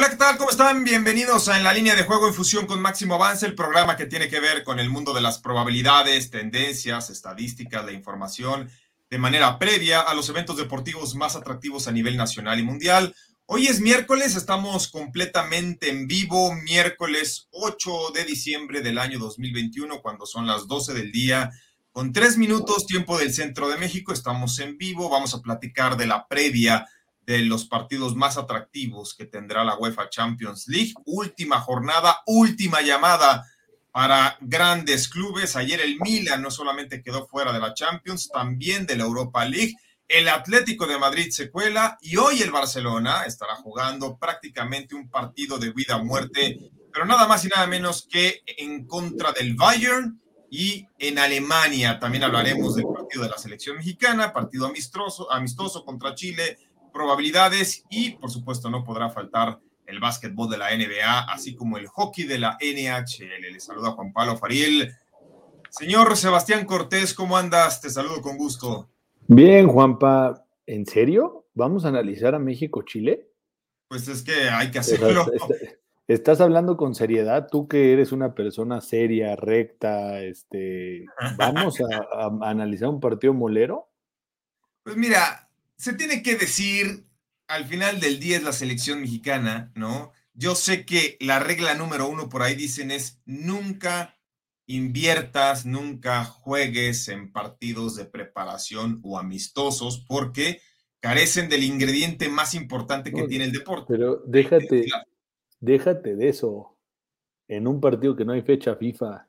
Hola, ¿qué tal? ¿Cómo están? Bienvenidos a En la línea de juego en fusión con Máximo Avance, el programa que tiene que ver con el mundo de las probabilidades, tendencias, estadísticas, la información de manera previa a los eventos deportivos más atractivos a nivel nacional y mundial. Hoy es miércoles, estamos completamente en vivo, miércoles 8 de diciembre del año 2021, cuando son las 12 del día, con tres minutos, tiempo del centro de México. Estamos en vivo, vamos a platicar de la previa de los partidos más atractivos que tendrá la UEFA Champions League. Última jornada, última llamada para grandes clubes. Ayer el Milan no solamente quedó fuera de la Champions, también de la Europa League. El Atlético de Madrid se cuela y hoy el Barcelona estará jugando prácticamente un partido de vida o muerte, pero nada más y nada menos que en contra del Bayern y en Alemania. También hablaremos del partido de la selección mexicana, partido amistoso, amistoso contra Chile probabilidades y por supuesto no podrá faltar el básquetbol de la NBA, así como el hockey de la NHL. Le saluda Juan Pablo Fariel. Señor Sebastián Cortés, ¿cómo andas? Te saludo con gusto. Bien, Juanpa. ¿En serio? ¿Vamos a analizar a México-Chile? Pues es que hay que hacerlo. Estás hablando con seriedad, tú que eres una persona seria, recta, este, ¿vamos a, a analizar un partido molero? Pues mira, se tiene que decir, al final del día es la selección mexicana, ¿no? Yo sé que la regla número uno por ahí dicen es nunca inviertas, nunca juegues en partidos de preparación o amistosos porque carecen del ingrediente más importante que tiene el deporte. Pero déjate, déjate de eso. En un partido que no hay fecha FIFA.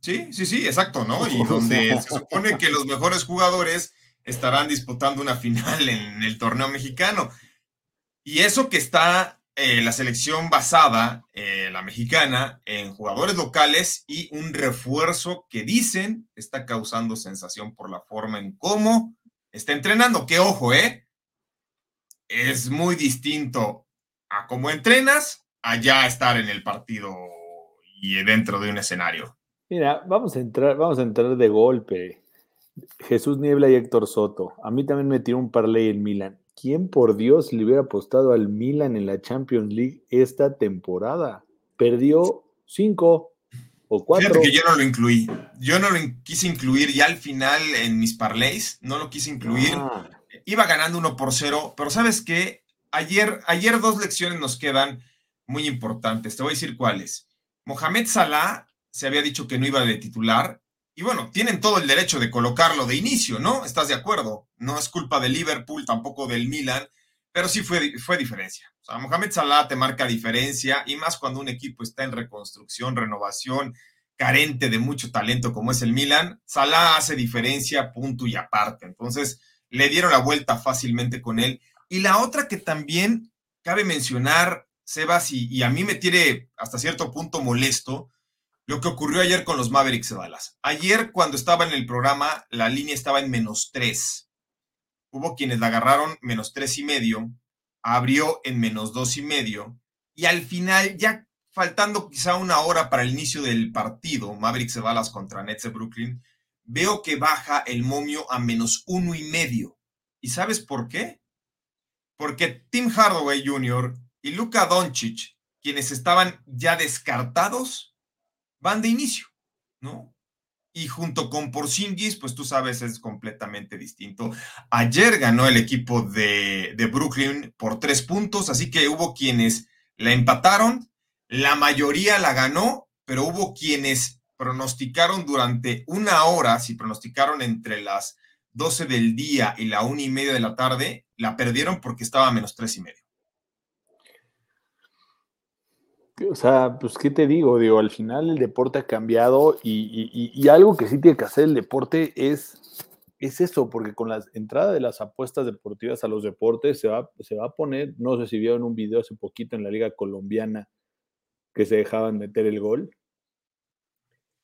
Sí, sí, sí, exacto, ¿no? Y donde se supone que los mejores jugadores estarán disputando una final en el torneo mexicano. Y eso que está eh, la selección basada, eh, la mexicana, en jugadores locales y un refuerzo que dicen está causando sensación por la forma en cómo está entrenando. Que ojo, ¿eh? Es muy distinto a cómo entrenas, allá estar en el partido y dentro de un escenario. Mira, vamos a entrar, vamos a entrar de golpe. Jesús Niebla y Héctor Soto. A mí también me tiró un parlay en Milan. ¿Quién por Dios le hubiera apostado al Milan en la Champions League esta temporada? Perdió cinco o cuatro. Fíjate que yo no lo incluí. Yo no lo quise incluir ya al final en mis parlays. No lo quise incluir. Ah. Iba ganando uno por cero, pero ¿sabes qué? Ayer, ayer dos lecciones nos quedan muy importantes. Te voy a decir cuáles. Mohamed Salah se había dicho que no iba de titular y bueno, tienen todo el derecho de colocarlo de inicio, ¿no? ¿Estás de acuerdo? No es culpa de Liverpool, tampoco del Milan, pero sí fue, fue diferencia. O sea, Mohamed Salah te marca diferencia y más cuando un equipo está en reconstrucción, renovación, carente de mucho talento como es el Milan, Salah hace diferencia, punto y aparte. Entonces, le dieron la vuelta fácilmente con él. Y la otra que también cabe mencionar, Sebas, y a mí me tiene hasta cierto punto molesto, lo que ocurrió ayer con los Mavericks de Dallas. Ayer, cuando estaba en el programa, la línea estaba en menos tres. Hubo quienes la agarraron menos tres y medio, abrió en menos dos y medio, y al final, ya faltando quizá una hora para el inicio del partido, Mavericks de Dallas contra Nets de Brooklyn, veo que baja el momio a menos uno y medio. ¿Y sabes por qué? Porque Tim Hardaway Jr. y Luka Doncic, quienes estaban ya descartados, van de inicio, ¿no? Y junto con Porzingis, pues tú sabes, es completamente distinto. Ayer ganó el equipo de, de Brooklyn por tres puntos, así que hubo quienes la empataron, la mayoría la ganó, pero hubo quienes pronosticaron durante una hora, si pronosticaron entre las 12 del día y la una y media de la tarde, la perdieron porque estaba a menos tres y medio. O sea, pues, ¿qué te digo? Digo, al final el deporte ha cambiado y, algo que sí tiene que hacer el deporte es, es eso, porque con la entrada de las apuestas deportivas a los deportes se va, se va a poner, no sé si vieron un video hace poquito en la Liga Colombiana, que se dejaban meter el gol.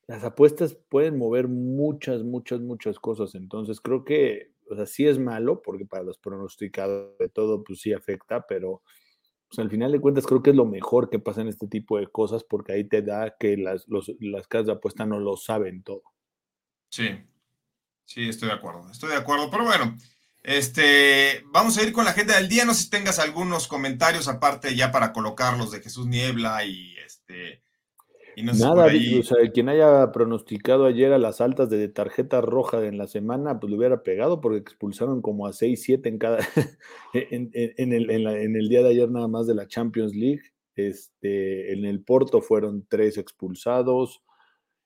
Las apuestas pueden mover muchas, muchas, muchas cosas. Entonces creo que, o sea, sí es malo, porque para los pronosticados de todo, pues sí afecta, pero pues, al final de cuentas creo que es lo mejor que pasa en este tipo de cosas, porque ahí te da que las, las casas de apuesta no lo saben todo. Sí, sí, estoy de acuerdo, estoy de acuerdo, pero bueno, este, vamos a ir con la agenda del día. No sé si tengas algunos comentarios aparte ya para colocarlos de Jesús Niebla y este. Y no Nada, o sea, quien haya pronosticado ayer a las altas de tarjeta roja en la semana, pues le hubiera pegado porque expulsaron como a 6, 7 en cada en, el, en, el, día de ayer nada más de la Champions League. Este, en el Porto fueron tres expulsados,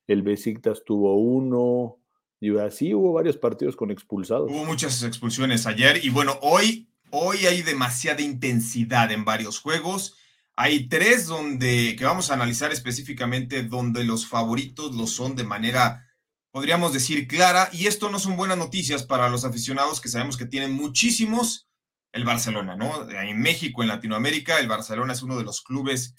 el Besiktas tuvo uno, y así hubo varios partidos con expulsados. Hubo muchas expulsiones ayer y bueno, hoy, hoy hay demasiada intensidad en varios juegos. Hay tres donde, que vamos a analizar específicamente, donde los favoritos lo son de manera, podríamos decir, clara. Y esto no son buenas noticias para los aficionados que sabemos que tienen muchísimos el Barcelona, ¿no? En México, en Latinoamérica, el Barcelona es uno de los clubes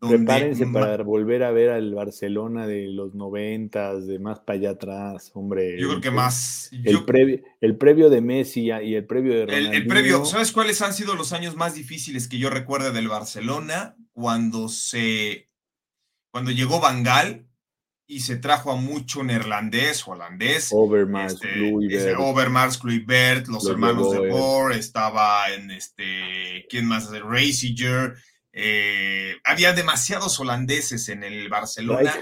Prepárense para volver a ver al Barcelona de los noventas, de más para allá atrás, hombre. Yo creo que más. El, previo, el previo de Messi y el previo de Ronaldinho. El, previo, ¿sabes cuáles han sido los años más difíciles que yo recuerdo del Barcelona? Cuando se. Cuando llegó Bangal y se trajo a mucho neerlandés o holandés. Overmars, este, Overmars, Kluivert, los, hermanos de Boer, estaba en este. ¿Quién más? Raciger eh, había demasiados holandeses en el Barcelona.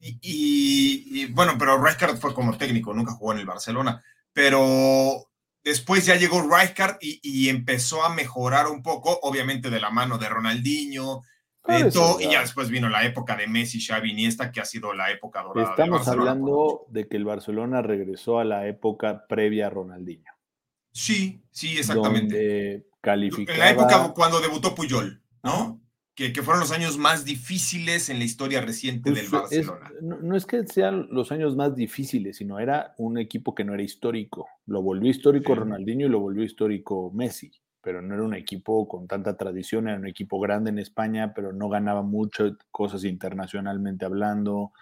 Y, bueno, pero Rijkaard fue como técnico, nunca jugó en el Barcelona. Pero después ya llegó Rijkaard y, empezó a mejorar un poco, obviamente de la mano de Ronaldinho, y ya después vino la época de Messi, Xavi, Iniesta, que ha sido la época dorada. Estamos hablando de que el Barcelona regresó a la época previa a Ronaldinho. Sí, sí, exactamente. Calificaba... En la época cuando debutó Puyol. ¿No? Que, fueron los años más difíciles en la historia reciente del Barcelona. no, es que sean los años más difíciles, sino era un equipo que no era histórico. Lo volvió histórico Ronaldinho y lo volvió histórico Messi, pero no era un equipo con tanta tradición, era un equipo grande en España, pero no ganaba muchas cosas internacionalmente hablando.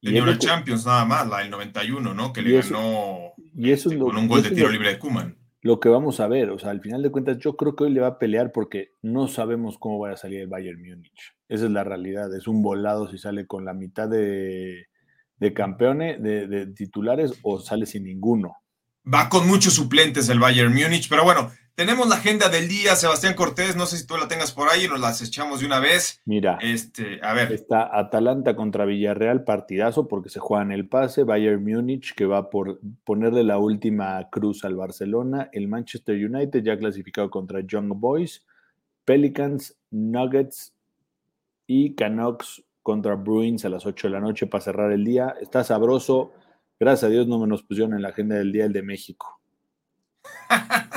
Tenía una Champions nada más, la del 91, ¿no? Que le ganó y eso este, con un gol de tiro libre de Kuman lo que vamos a ver. O sea, al final de cuentas, yo creo que hoy le va a pelear porque no sabemos cómo va a salir el Bayern Múnich. Esa es la realidad. Es un volado si sale con la mitad de, campeones, de, titulares, o sale sin ninguno. Va con muchos suplentes el Bayern Múnich, pero bueno, tenemos la agenda del día, Sebastián Cortés, no sé si tú la tengas por ahí, nos las echamos de una vez. Mira, este, a ver. Está Atalanta contra Villarreal, partidazo porque se juega en el pase, Bayern Múnich que va por ponerle la última cruz al Barcelona, el Manchester United ya clasificado contra Young Boys, Pelicans, Nuggets y Canucks contra Bruins a las 8 de la noche para cerrar el día. Está sabroso. Gracias a Dios no me nos pusieron en la agenda del día el de México.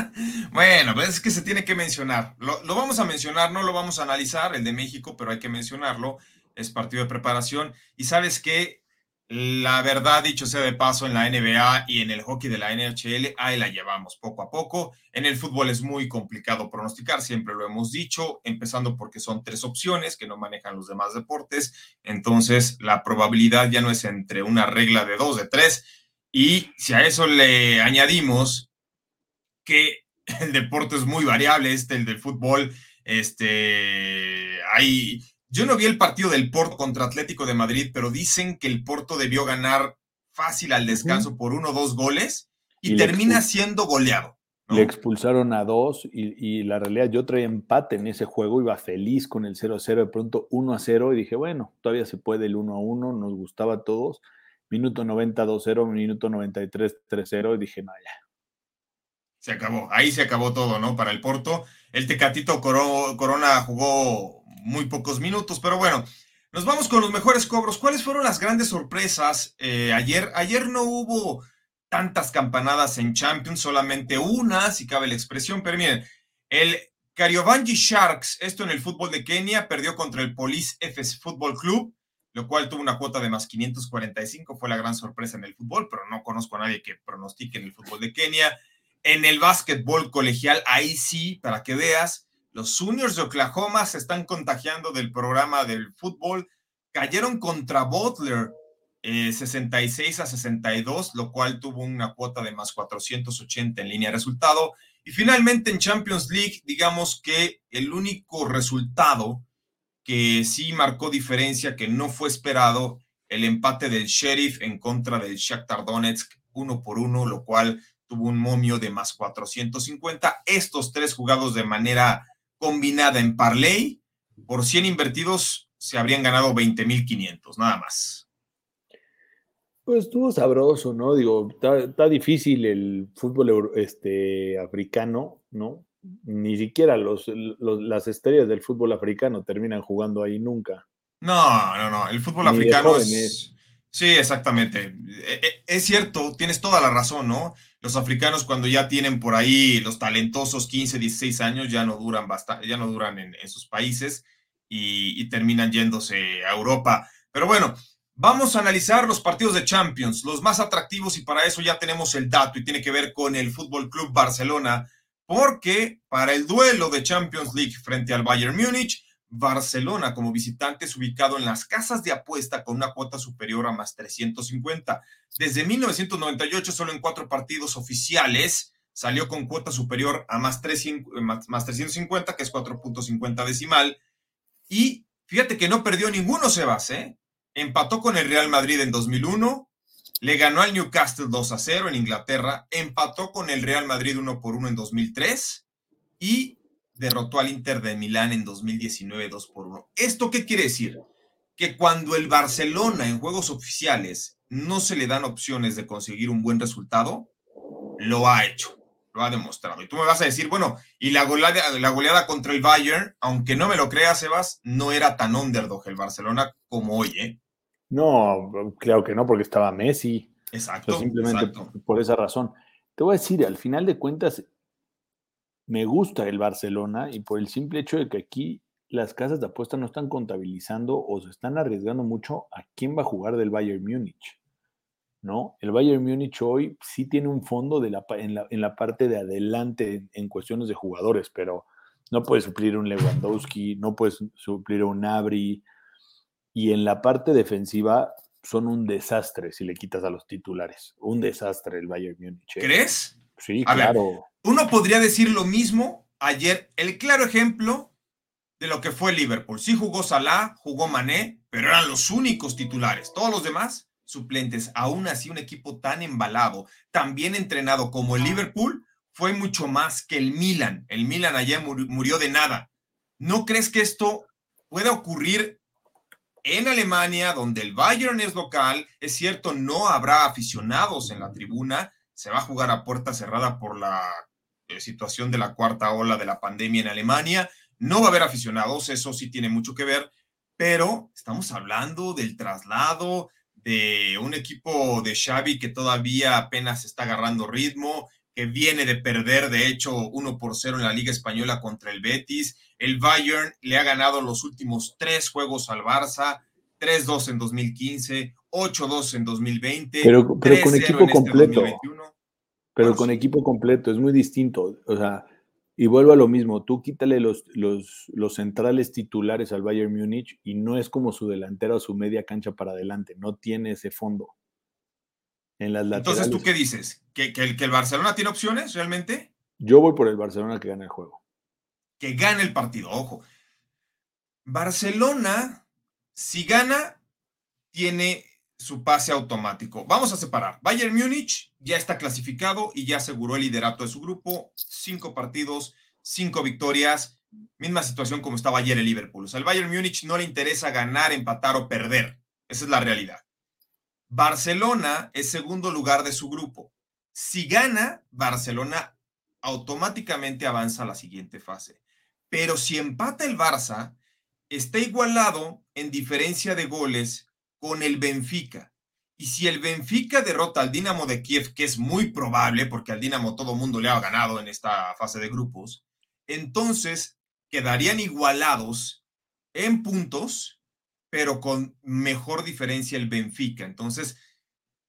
bueno, pues es que se tiene que mencionar. Lo, vamos a mencionar, no lo vamos a analizar, el de México, pero hay que mencionarlo. Es partido de preparación. Y sabes que la verdad, dicho sea de paso, en la NBA y en el hockey de la NHL, ahí la llevamos poco a poco. En el fútbol es muy complicado pronosticar, siempre lo hemos dicho, empezando porque son tres opciones que no manejan los demás deportes. Entonces, la probabilidad ya no es entre una regla de dos, de tres. Y si a eso le añadimos que el deporte es muy variable, este, el del fútbol, este, hay, yo no vi el partido del Porto contra Atlético de Madrid, pero dicen que el Porto debió ganar fácil al descanso por uno o dos goles y, termina siendo goleado. Le expulsaron a dos y, la realidad yo traía empate en ese juego, iba feliz con el 0-0, de pronto 1-0 y dije, bueno, todavía se puede el 1-1, nos gustaba a todos. Minuto 90 2-0, minuto 93 3-0 y dije, no, ya, se acabó. Ahí se acabó todo, ¿no? Para el Porto. El Tecatito Corona jugó muy pocos minutos, pero bueno, nos vamos con los mejores cobros. ¿Cuáles fueron las grandes sorpresas eh, ayer? Ayer no hubo tantas campanadas en Champions, solamente una, si cabe la expresión, pero miren, el Kariobangi Sharks, esto en el fútbol de Kenia, perdió contra el Police FS Football Club, lo cual tuvo una cuota de más 545, fue la gran sorpresa en el fútbol, pero no conozco a nadie que pronostique en el fútbol de Kenia. En el básquetbol colegial, ahí sí, para que veas, Los Juniors de Oklahoma se están contagiando del programa del fútbol. Cayeron contra Butler 66 eh, a 62, lo cual tuvo una cuota de más 480 en línea de resultado. Y finalmente en Champions League, digamos que el único resultado que sí marcó diferencia, que no fue esperado, el empate del Sheriff en contra del Shakhtar Donetsk, uno por uno, lo cual tuvo un momio de más 450. Estos tres jugados de manera combinada en parlay, por 100 invertidos se habrían ganado 20.500, nada más. Pues estuvo sabroso, ¿no? Digo, está, difícil el fútbol este, africano, ¿no? Ni siquiera los, las estrellas del fútbol africano terminan jugando ahí nunca. No, no, no. El fútbol africano es... Sí, exactamente. E, e, es cierto, tienes toda la razón, ¿no? Los africanos cuando ya tienen por ahí los talentosos 15, 16 años ya no duran bastante, ya no duran en, sus países y, y terminan yéndose a Europa. Pero bueno, Vamos a analizar los partidos de Champions, los más atractivos, y para eso ya tenemos el dato y tiene que ver con el Fútbol Club Barcelona, porque para el duelo de Champions League frente al Bayern Múnich, Barcelona como visitante es ubicado en las casas de apuesta con una cuota superior a más 350. Desde 1998, solo en cuatro partidos oficiales, salió con cuota superior a más, 350, que es 4.50 decimal. Y fíjate que no perdió ninguno, Sebas, ¿eh? empató con el Real Madrid en 2001, le ganó al Newcastle 2 a 0 en Inglaterra, empató con el Real Madrid 1 por 1 en 2003 y derrotó al Inter de Milán en 2019 2 por 1. ¿Esto qué quiere decir? Que cuando el Barcelona en juegos oficiales no se le dan opciones de conseguir un buen resultado, lo ha hecho, lo ha demostrado. Y tú me vas a decir, bueno, y la goleada, la goleada contra el Bayern, aunque no me lo creas, Sebas, no era tan underdog el Barcelona como hoy, ¿eh? No, claro que no, porque estaba Messi. Exacto. simplemente por esa razón. Te voy a decir, al final de cuentas, me gusta el Barcelona y por el simple hecho de que aquí las casas de apuesta no están contabilizando o se están arriesgando mucho a quién va a jugar del Bayern Múnich. ¿No? El Bayern Múnich hoy sí tiene un fondo de la, en, la, en la parte de adelante en, cuestiones de jugadores, pero no puede suplir un Lewandowski, no puede suplir un Abri, y en la parte defensiva son un desastre si le quitas a los titulares. Un desastre el Bayern Múnich. ¿eh? ¿Crees? Sí, claro. Uno podría decir lo mismo ayer. El claro ejemplo de lo que fue Liverpool. Sí jugó Salah, jugó Mané, pero eran los únicos titulares. Todos los demás suplentes. Aún así, un equipo tan embalado, tan bien entrenado como el Liverpool, fue mucho más que el Milan. El Milan ayer murió de nada. ¿No crees que esto pueda ocurrir en Alemania, donde el Bayern es local, es cierto, no habrá aficionados en la tribuna, se va a jugar a puerta cerrada por la situación de la cuarta ola de la pandemia en Alemania, no va a haber aficionados, eso sí tiene mucho que ver, pero estamos hablando del traslado de un equipo de Xavi que todavía apenas está agarrando ritmo, que viene de perder, de hecho, 1 por 0 en la Liga Española contra el Betis. El Bayern le ha ganado los últimos tres juegos al Barça, 3-2 en 2015, 8-2 en 2020. Pero, pero con equipo este completo. Pero con equipo completo, es muy distinto. O sea, y vuelvo a lo mismo, tú quítale los, los, los centrales titulares al Bayern Múnich y no es como su delantera o su media cancha para adelante, no tiene ese fondo. Entonces, ¿tú qué dices? ¿Que, el, ¿Que el Barcelona tiene opciones realmente? Yo voy por el Barcelona que gane el juego. Que gane el partido, ojo. Barcelona, si gana, tiene su pase automático. Vamos a separar. Bayern Múnich ya está clasificado y ya aseguró el liderato de su grupo. Cinco partidos, cinco victorias. Misma situación como estaba ayer el Liverpool. O sea, al Bayern Múnich no le interesa ganar, empatar o perder. Esa es la realidad. Barcelona es segundo lugar de su grupo. Si gana, Barcelona automáticamente avanza a la siguiente fase. Pero si empata el Barça, está igualado en diferencia de goles con el Benfica. Y si el Benfica derrota al Dinamo de Kiev, que es muy probable porque al Dinamo todo mundo le ha ganado en esta fase de grupos, entonces quedarían igualados en puntos pero con mejor diferencia el Benfica. Entonces,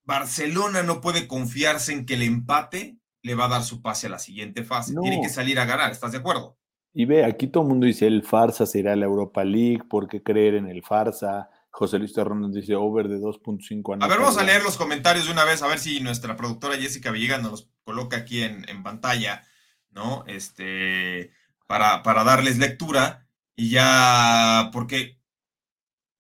Barcelona no puede confiarse en que el empate le va a dar su pase a la siguiente fase. Tiene que salir a ganar, ¿estás de acuerdo? Y ve, aquí todo el mundo dice el farsa será la Europa League, ¿por qué creer en el farsa? José Luis Terrón dice over de 2.5 A ver, vamos a leer los comentarios de una vez, a ver si nuestra productora Jessica Villegas nos los coloca aquí en, pantalla, ¿no? Este, para, para darles lectura. Y ya, porque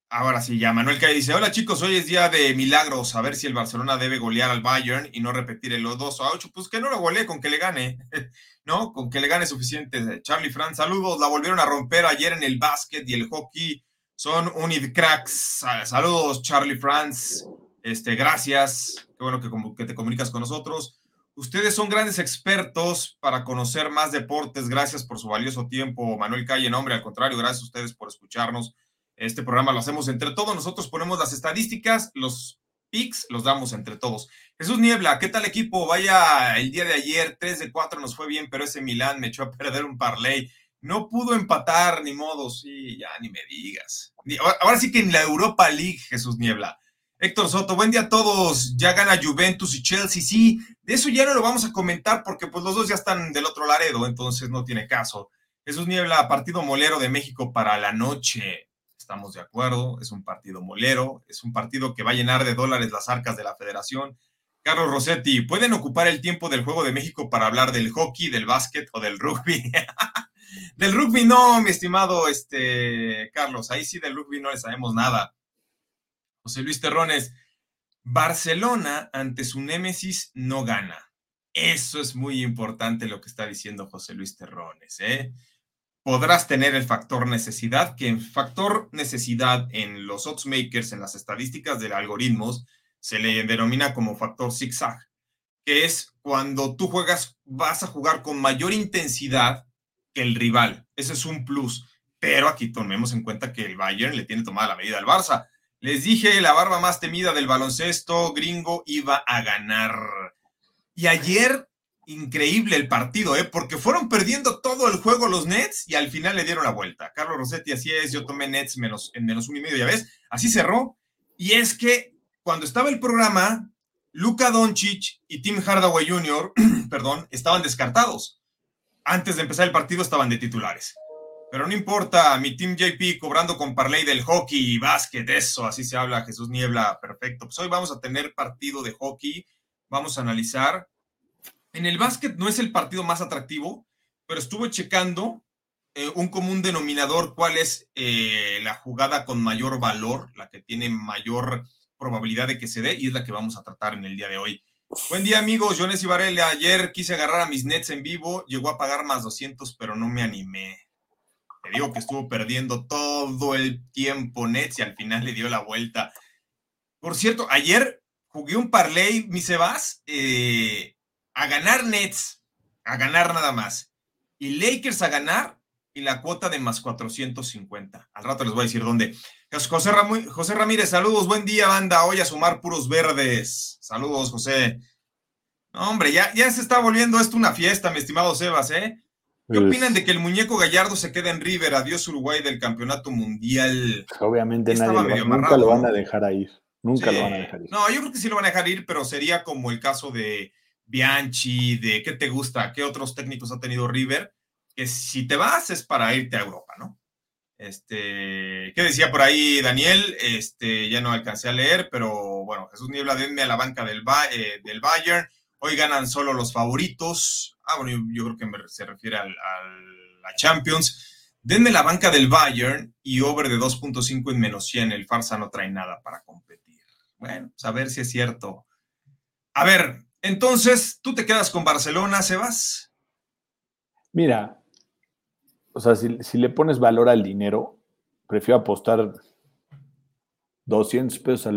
Ahora sí, ya Manuel Calle dice: Hola chicos, hoy es día de milagros. A ver si el Barcelona debe golear al Bayern y no repetir el 2 a 8. Pues que no lo golee, con que le gane, ¿no? Con que le gane suficiente. Charlie Franz, saludos. La volvieron a romper ayer en el básquet y el hockey. Son unid cracks. Saludos, Charlie Franz. Este, gracias. Qué bueno que, te comunicas con nosotros. Ustedes son grandes expertos para conocer más deportes. Gracias por su valioso tiempo, Manuel Calle. Nombre, al contrario, gracias a ustedes por escucharnos este programa lo hacemos entre todos. Nosotros ponemos las estadísticas, los picks, los damos entre todos. Jesús Niebla, ¿qué tal equipo? Vaya, el día de ayer, 3 de 4 nos fue bien, pero ese Milán me echó a perder un parlay. No pudo empatar, ni modo, sí, ya ni me digas. Ahora sí que en la Europa League, Jesús Niebla. Héctor Soto, buen día a todos. Ya gana Juventus y Chelsea. Sí, de eso ya no lo vamos a comentar porque pues los dos ya están del otro Laredo, entonces no tiene caso. Jesús Niebla, partido molero de México para la noche estamos de acuerdo, es un partido molero, es un partido que va a llenar de dólares las arcas de la federación. Carlos Rossetti, ¿pueden ocupar el tiempo del Juego de México para hablar del hockey, del básquet o del rugby? del rugby no, mi estimado este, Carlos, ahí sí del rugby no le sabemos nada. José Luis Terrones, Barcelona ante su némesis no gana. Eso es muy importante lo que está diciendo José Luis Terrones, ¿eh? podrás tener el factor necesidad, que en factor necesidad en los oddsmakers, en las estadísticas de algoritmos, se le denomina como factor zigzag, que es cuando tú juegas, vas a jugar con mayor intensidad el rival. Ese es un plus. Pero aquí tomemos en cuenta que el Bayern le tiene tomada la medida al Barça. Les dije, la barba más temida del baloncesto gringo iba a ganar. Y ayer increíble el partido, ¿eh? porque fueron perdiendo todo el juego los Nets y al final le dieron la vuelta. Carlos Rossetti, así es, yo tomé Nets menos, en menos uno y medio, ya ves, así cerró. Y es que cuando estaba el programa, Luka Doncic y Tim Hardaway Jr., perdón, estaban descartados. Antes de empezar el partido estaban de titulares. Pero no importa, mi Team JP cobrando con parlay del hockey y básquet, eso, así se habla Jesús Niebla, perfecto. Pues hoy vamos a tener partido de hockey, vamos a analizar en el básquet no es el partido más atractivo, pero estuve checando eh, un común denominador, cuál es eh, la jugada con mayor valor, la que tiene mayor probabilidad de que se dé, y es la que vamos a tratar en el día de hoy. Buen día, amigos. Jones Ibarele. Ayer quise agarrar a mis nets en vivo, llegó a pagar más 200, pero no me animé. Te digo que estuvo perdiendo todo el tiempo Nets y al final le dio la vuelta. Por cierto, ayer jugué un parlay, mi Sebas, eh, a ganar Nets, a ganar nada más. Y Lakers a ganar y la cuota de más 450. Al rato les voy a decir dónde. José, José Ramírez, saludos, buen día, banda. Hoy a sumar puros verdes. Saludos, José. hombre, ya, ya se está volviendo esto una fiesta, mi estimado Sebas, ¿eh? ¿Qué pues opinan de que el muñeco Gallardo se quede en River? Adiós Uruguay del campeonato mundial. Obviamente nadie nunca lo van a dejar ir. Nunca lo van a dejar ir. No, yo creo que sí lo van a dejar ir, pero sería como el caso de Bianchi, de qué te gusta, qué otros técnicos ha tenido River, que si te vas es para irte a Europa, ¿no? Este, ¿qué decía por ahí Daniel? Este, ya no alcancé a leer, pero bueno, Jesús Niebla, denme a la banca del, eh, del Bayern. Hoy ganan solo los favoritos. Ah, bueno, yo, creo que se refiere a la Champions. Denme la banca del Bayern y over de 2.5 en menos 100. El Farsa no trae nada para competir. Bueno, pues a ver si es cierto. A ver, entonces, ¿tú te quedas con Barcelona, Sebas? Mira, o sea, si, le pones valor al dinero, prefiero apostar 200 pesos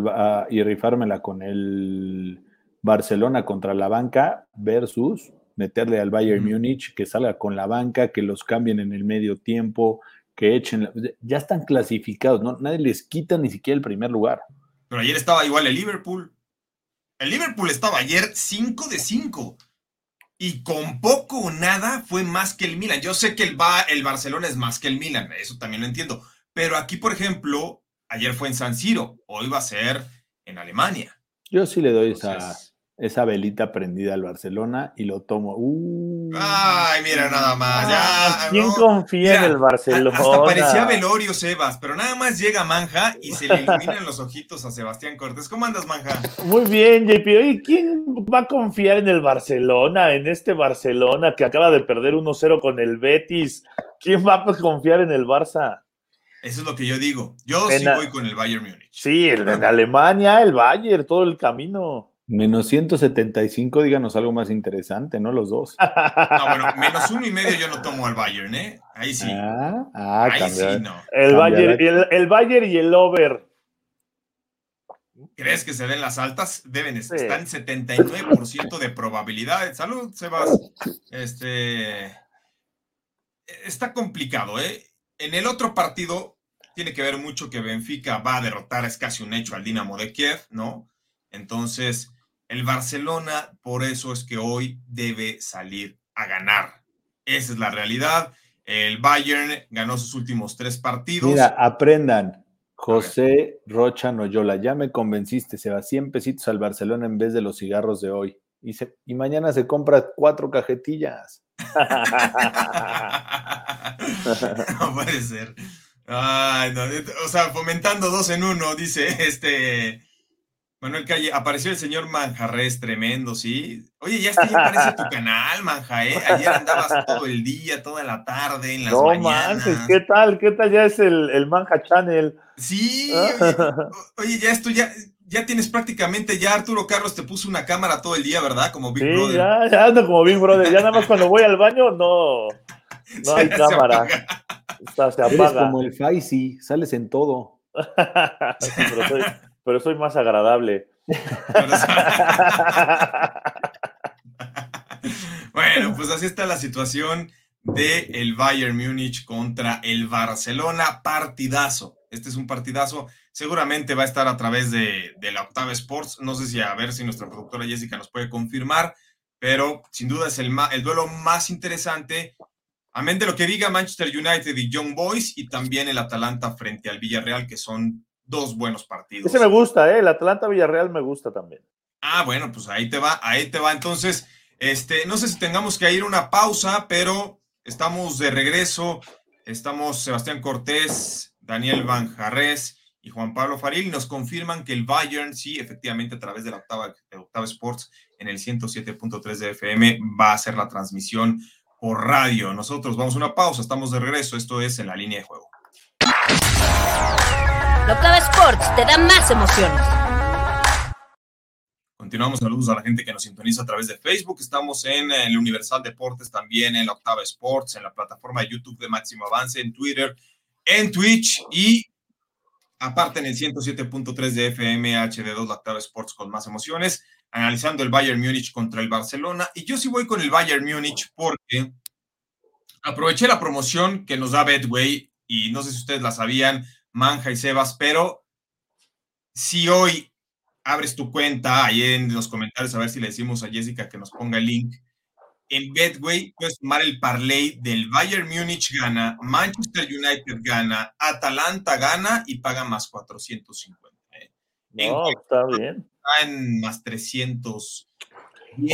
y rifármela con el Barcelona contra la banca versus meterle al Bayern Múnich, que salga con la banca, que los cambien en el medio tiempo, que echen. Ya están clasificados, ¿no? Nadie les quita ni siquiera el primer lugar. Pero ayer estaba igual el Liverpool. El Liverpool estaba ayer 5 de 5. Y con poco o nada fue más que el Milan. Yo sé que el, el Barcelona es más que el Milan, eso también lo entiendo. Pero aquí, por ejemplo, ayer fue en San Siro, hoy va a ser en Alemania. Yo sí le doy esa, esa velita prendida al Barcelona y lo tomo. Uh. Ay, mira, nada más. Ya, ¿Quién no. confía en el Barcelona? Hasta parecía velorio, Sebas, pero nada más llega Manja y se le iluminan los ojitos a Sebastián Cortés. ¿Cómo andas, Manja? Muy bien, JP. Oye, ¿quién va a confiar en el Barcelona, en este Barcelona que acaba de perder 1-0 con el Betis? ¿Quién va a confiar en el Barça? Eso es lo que yo digo. Yo sí voy con el Bayern Múnich. Sí, en, en Alemania, el Bayern, todo el camino. Menos 175, díganos algo más interesante, ¿no? Los dos. No, bueno, menos uno y medio yo no tomo al Bayern, ¿eh? Ahí sí. Ah, ah, Ahí cambiar. sí, no. El Cambiará. Bayern, el, el Bayern y el over. ¿Crees que se den las altas? Deben Sí. estar en 79% de probabilidad. Salud, Sebas. Este está complicado, ¿eh? En el otro partido tiene que ver mucho que Benfica va a derrotar, es casi un hecho al Dinamo de Kiev, ¿no? Entonces, el Barcelona, por eso es que hoy debe salir a ganar. Esa es la realidad. El Bayern ganó sus últimos tres partidos. Mira, aprendan. José Rocha Noyola, ya me convenciste, se va 100 pesitos al Barcelona en vez de los cigarros de hoy. Y, se- y mañana se compra cuatro cajetillas. no puede ser. Ay, no, O sea, fomentando dos en uno, dice este Manuel Calle. Apareció el señor Manjarres, tremendo, ¿sí? Oye, ya, está, ya aparece tu canal, Manja, ¿eh? Ayer andabas todo el día, toda la tarde, en las No mañanas. manches, ¿qué tal? ¿Qué tal? Ya es el, el Manja Channel. Sí, oye, o- oye, ya esto, ya, ya tienes prácticamente, ya Arturo Carlos te puso una cámara todo el día, ¿verdad? Como Big Sí, Brother. ya, ya ando como Big Brother. Ya nada más cuando voy al baño, no, no hay Se- se cámara. apaga. Está- se Eres apaga. como el Faisy, sales en todo. Sí, pero, soy, pero soy más agradable. Bueno, pues así está la situación de el Bayern Múnich contra el Barcelona. Partidazo. Este es un partidazo. Seguramente va a estar a través de, de la Octava Sports. No sé si a ver si nuestra productora Jessica nos puede confirmar, pero sin duda es el, el duelo más interesante. Amén de lo que diga Manchester United y Young Boys y también el Atalanta frente al Villarreal, que son dos buenos partidos. Ese me gusta, ¿eh? El Atlanta Villarreal me gusta también. Ah, bueno, pues ahí te va, ahí te va. Entonces, este, no sé si tengamos que ir a una pausa, pero estamos de regreso. Estamos Sebastián Cortés, Daniel Banjarres y Juan Pablo Faril. Nos confirman que el Bayern, sí, efectivamente, a través de la octava, de Octava Sports en el 107.3 de FM, va a hacer la transmisión por radio. Nosotros vamos a una pausa, estamos de regreso. Esto es en la línea de juego. La Octava Sports te da más emociones. Continuamos, saludos a la gente que nos sintoniza a través de Facebook. Estamos en el Universal Deportes, también en la Octava Sports, en la plataforma de YouTube de Máximo Avance, en Twitter, en Twitch y aparte en el 107.3 de FM HD2, la Octava Sports con más emociones, analizando el Bayern Múnich contra el Barcelona. Y yo sí voy con el Bayern Múnich porque aproveché la promoción que nos da Betway y no sé si ustedes la sabían, Manja y Sebas, pero si hoy abres tu cuenta ahí en los comentarios a ver si le decimos a Jessica que nos ponga el link. En Betway puedes tomar el parlay del Bayern Múnich gana, Manchester United gana, Atalanta gana y paga más 450. ¿eh? En No, está bien. Está en más 300.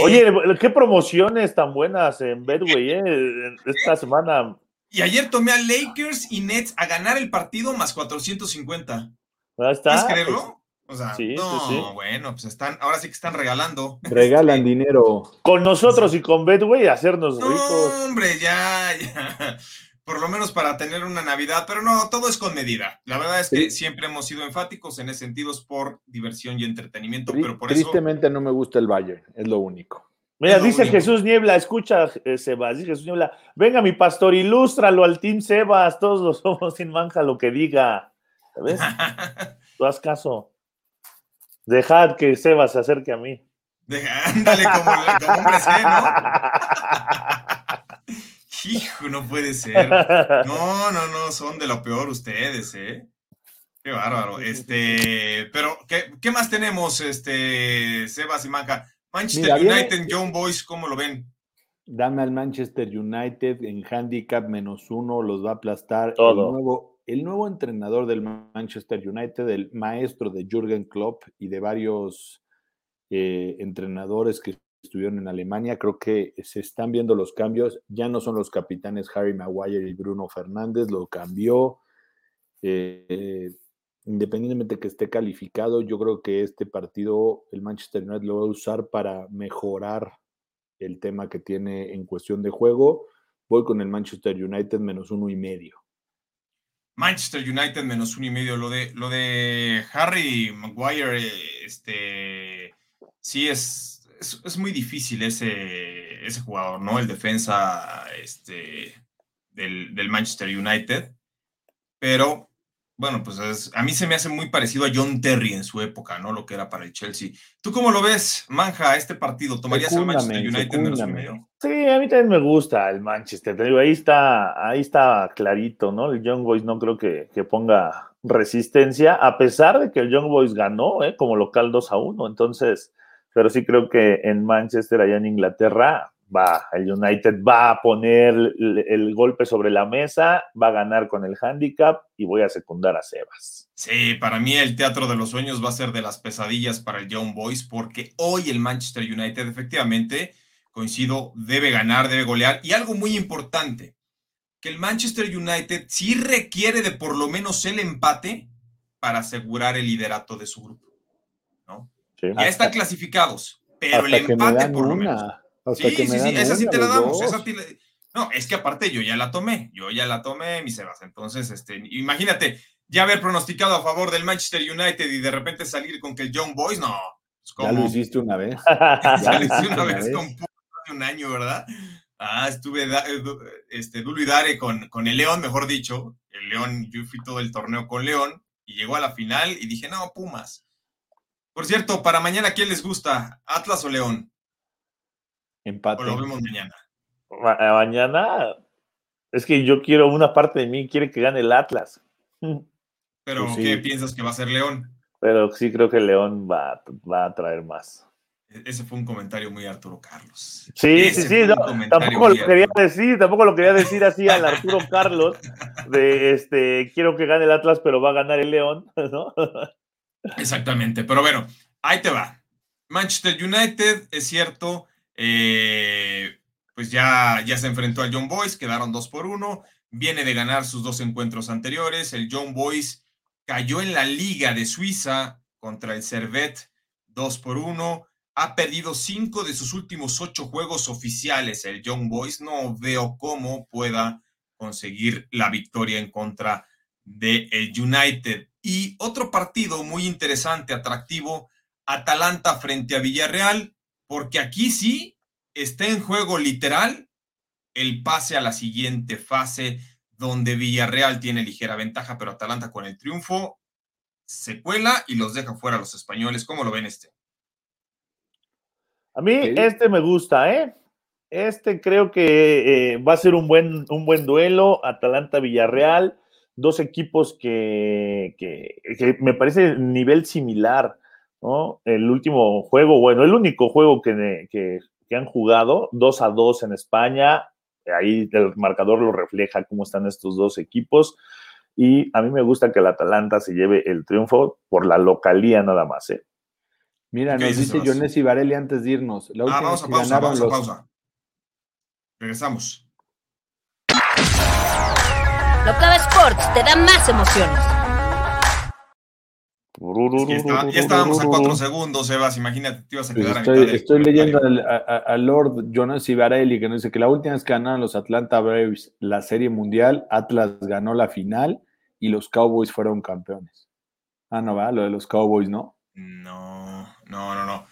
Oye, qué promociones tan buenas en Bedway, ¿eh? Esta semana. Y ayer tomé a Lakers y Nets a ganar el partido más 450. Ahí ¿Puedes está. creerlo? O sea, Sí, no, sí. bueno, pues están, ahora sí que están regalando. Regalan dinero. Con nosotros y con Bedway hacernos No, ricos. hombre, ya, ya. Por lo menos para tener una Navidad, pero no, todo es con medida. La verdad es que siempre hemos sido enfáticos en ese sentido, es por diversión y entretenimiento, pero por eso. Tristemente no me gusta el Bayern, es lo único. Mira, dice. Jesús Niebla, escucha, eh, Sebas, dice Jesús Niebla, venga mi pastor, ilústralo al Team Sebas, todos lo somos sin manja lo que diga. ¿Ves? Tú haz caso. Dejad que Sebas se acerque a mí. Deja- ándale como, como hombre ¿no? Hijo, no puede ser. No, no, no, son de lo peor ustedes, ¿eh? Qué bárbaro. Este, pero, ¿qué, qué más tenemos, este, Sebas y Manja? Manchester Mira, United, Young Boys, ¿cómo lo ven? Dame al Manchester United en handicap menos uno, los va a aplastar. Todo. El nuevo, el nuevo entrenador del Manchester United, el maestro de Jürgen Klopp y de varios eh, entrenadores que estuvieron en Alemania. Creo que se están viendo los cambios. Ya no son los capitanes Harry Maguire y Bruno Fernández, lo cambió. Eh, independientemente que esté calificado, yo creo que este partido el Manchester United lo va a usar para mejorar el tema que tiene en cuestión de juego. Voy con el Manchester United menos uno y medio. Manchester United menos uno y medio. Lo de, lo de Harry Maguire, este, sí es, es, muy difícil ese, ese jugador, ¿no? El defensa este, del, del Manchester United. Pero bueno, pues a mí se me hace muy parecido a John Terry en su época, ¿no? Lo que era para el Chelsea. ¿Tú cómo lo ves, Manja, este partido? ¿Tomarías el Manchester United menos medio? Sí, a mí también me gusta el Manchester. Te digo, ahí está, ahí está clarito, ¿no? El Young Boys no creo que, que ponga resistencia, a pesar de que el Young Boys ganó, ¿eh? Como local 2 a 1. Entonces, pero sí creo que en Manchester, allá en Inglaterra, va, el United va a poner el, golpe sobre la mesa, va a ganar con el handicap y voy a secundar a Sebas. Sí, para mí el Teatro de los Sueños va a ser de las pesadillas para el Young Boys porque hoy el Manchester United efectivamente, coincido, debe ganar, debe golear y algo muy importante, que el Manchester United sí requiere de por lo menos el empate para asegurar el liderato de su grupo. ¿no? ya están clasificados, pero el empate por lo menos sí, sí, sí, esa sí te la damos. No, es que aparte yo ya la tomé, yo ya la tomé, mi Sebas. Entonces, este, imagínate, ya haber pronosticado a favor del Manchester United y de repente salir con que el Young Boys, no. Ya lo hiciste una vez. ya lo hiciste una vez con un año, ¿verdad? Ah, estuve eh, este, y Dare con, con el León, mejor dicho. El León, yo fui todo el torneo con León y llegó a la final y dije, no, Pumas. Por cierto, para mañana, ¿quién les gusta? ¿Atlas o León? Empate. lo vemos mañana. mañana. Es que yo quiero, una parte de mí quiere que gane el Atlas. Pero, pues ¿qué piensas que va a ser León? Pero sí creo que León va, va a traer más. E-, ese fue un comentario muy Arturo Carlos. Sí, sí, sí, tampoco lo quería decir, tampoco lo quería decir así al Arturo Carlos de este quiero que gane el Atlas, pero va a ganar el León, ¿no? Exactamente, pero bueno, ahí te va. Manchester United, es cierto, eh, pues ya, ya se enfrentó al John Boys, quedaron dos por uno. Viene de ganar sus dos encuentros anteriores. El John Boys cayó en la Liga de Suiza contra el Servet dos por uno. Ha perdido cinco de sus últimos ocho juegos oficiales. El Young Boys no veo cómo pueda conseguir la victoria en contra de el United. Y otro partido muy interesante, atractivo, Atalanta frente a Villarreal porque aquí sí está en juego literal el pase a la siguiente fase, donde Villarreal tiene ligera ventaja, pero Atalanta con el triunfo se cuela y los deja fuera a los españoles. ¿Cómo lo ven este? A mí este me gusta, ¿eh? Este creo que eh, va a ser un buen, un buen duelo, Atalanta-Villarreal, dos equipos que, que, que me parece nivel similar. El último juego, bueno, el único juego que, que, han jugado, 2 a 2 en España, ahí el marcador lo refleja cómo están estos dos equipos. Y a mí me gusta que el Atalanta se lleve el triunfo por la localía nada más. ¿eh? Mira, nos dice Jones Varelli antes de irnos. La ah, vamos a pausa, vamos a pausa. Regresamos. Locada Sports te da más emociones ya, estábamos a cuatro segundos, Sebas. Imagínate, te ibas a quedar Estoy, estoy leyendo al, Lord Jonas Ibarelli que nos dice que la última vez que ganaron los Atlanta Braves la Serie Mundial, Atlas ganó la final y los Cowboys fueron campeones. Ah, no va, lo de los Cowboys, ¿no? No, no, no, no.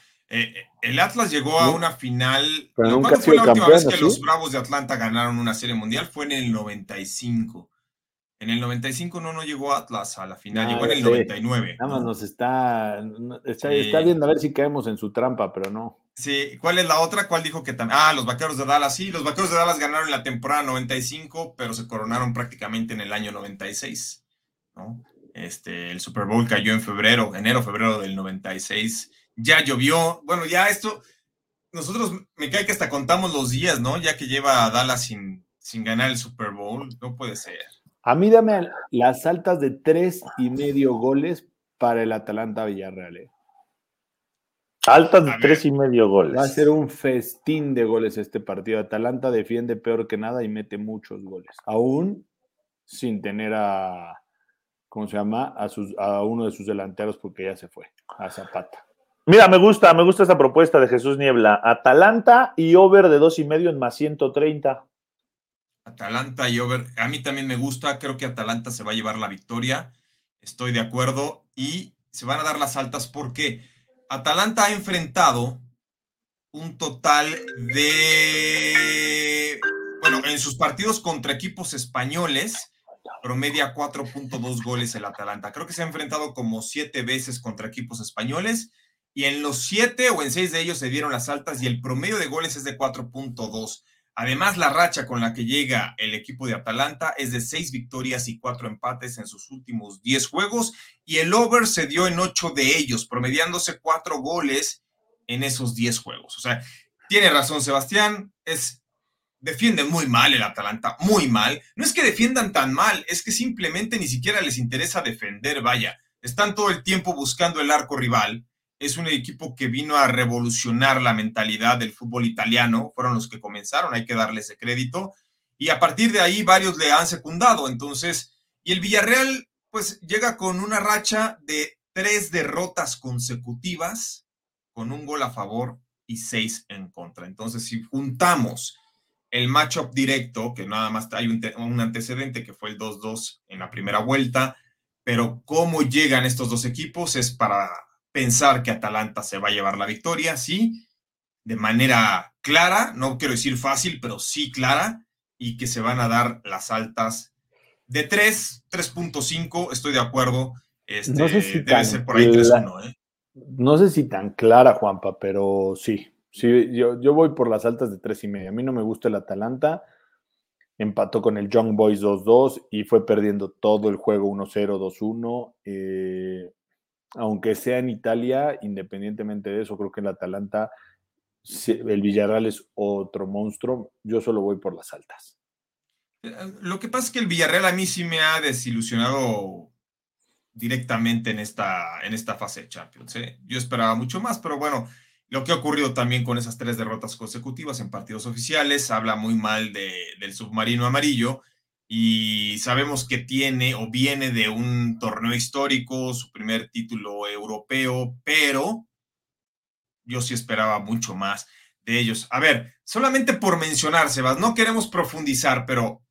El Atlas llegó a una final. Pero nunca fue la última vez que los Bravos de Atlanta ganaron una Serie Mundial? Fue en el 95. En el 95 no, no llegó Atlas a la final, llegó en el 99. Nada más nos está, está, viendo a ver si caemos en su trampa, pero no. Sí, ¿cuál es la otra? ¿Cuál dijo que también? Ah, los Vaqueros de Dallas, sí, los Vaqueros de Dallas ganaron en la temporada 95, pero se coronaron prácticamente en el año 96, ¿no? Este, el Super Bowl cayó en febrero, enero, febrero del 96. Ya llovió, bueno, ya esto, nosotros me cae que hasta contamos los días, ¿no? Ya que lleva a Dallas sin, sin ganar el Super Bowl, no puede ser. A mí dame las altas de tres y medio goles para el Atalanta Villarreal. Eh. Altas de tres y medio goles. Va a ser un festín de goles este partido. Atalanta defiende peor que nada y mete muchos goles. Aún sin tener a, ¿cómo se llama? A, sus, a uno de sus delanteros porque ya se fue, a Zapata. Mira, me gusta, me gusta esa propuesta de Jesús Niebla. Atalanta y over de dos y medio en más 130. Atalanta y over. A mí también me gusta. Creo que Atalanta se va a llevar la victoria. Estoy de acuerdo. Y se van a dar las altas porque Atalanta ha enfrentado un total de. Bueno, en sus partidos contra equipos españoles, promedia 4.2 goles el Atalanta. Creo que se ha enfrentado como siete veces contra equipos españoles y en los siete o en seis de ellos se dieron las altas y el promedio de goles es de 4.2. Además, la racha con la que llega el equipo de Atalanta es de seis victorias y cuatro empates en sus últimos diez juegos y el over se dio en ocho de ellos, promediándose cuatro goles en esos diez juegos. O sea, tiene razón Sebastián, es defienden muy mal el Atalanta, muy mal. No es que defiendan tan mal, es que simplemente ni siquiera les interesa defender, vaya. Están todo el tiempo buscando el arco rival es un equipo que vino a revolucionar la mentalidad del fútbol italiano, fueron los que comenzaron, hay que darle ese crédito, y a partir de ahí varios le han secundado, entonces, y el Villarreal pues llega con una racha de tres derrotas consecutivas, con un gol a favor y seis en contra. Entonces, si juntamos el matchup directo, que nada más hay un, un antecedente que fue el 2-2 en la primera vuelta, pero cómo llegan estos dos equipos es para pensar que Atalanta se va a llevar la victoria, sí, de manera clara, no quiero decir fácil, pero sí clara, y que se van a dar las altas de 3, 3.5, estoy de acuerdo. Este, no sé si debe ser por ahí 3-1, ¿eh? No sé si tan clara, Juanpa, pero sí. Sí, yo, yo voy por las altas de tres y medio. A mí no me gusta el Atalanta. Empató con el Young Boys 2-2 y fue perdiendo todo el juego 1-0, 2-1. Eh, aunque sea en Italia, independientemente de eso, creo que el Atalanta, el Villarreal es otro monstruo. Yo solo voy por las altas. Eh, lo que pasa es que el Villarreal a mí sí me ha desilusionado directamente en esta, en esta fase de Champions. ¿eh? Yo esperaba mucho más, pero bueno, lo que ha ocurrido también con esas tres derrotas consecutivas en partidos oficiales habla muy mal del submarino amarillo y sabemos que tiene o viene de un torneo histórico, su primer título europeo, pero yo sí esperaba mucho más de ellos. A ver, solamente por mencionar, Sebas, no queremos profundizar, pero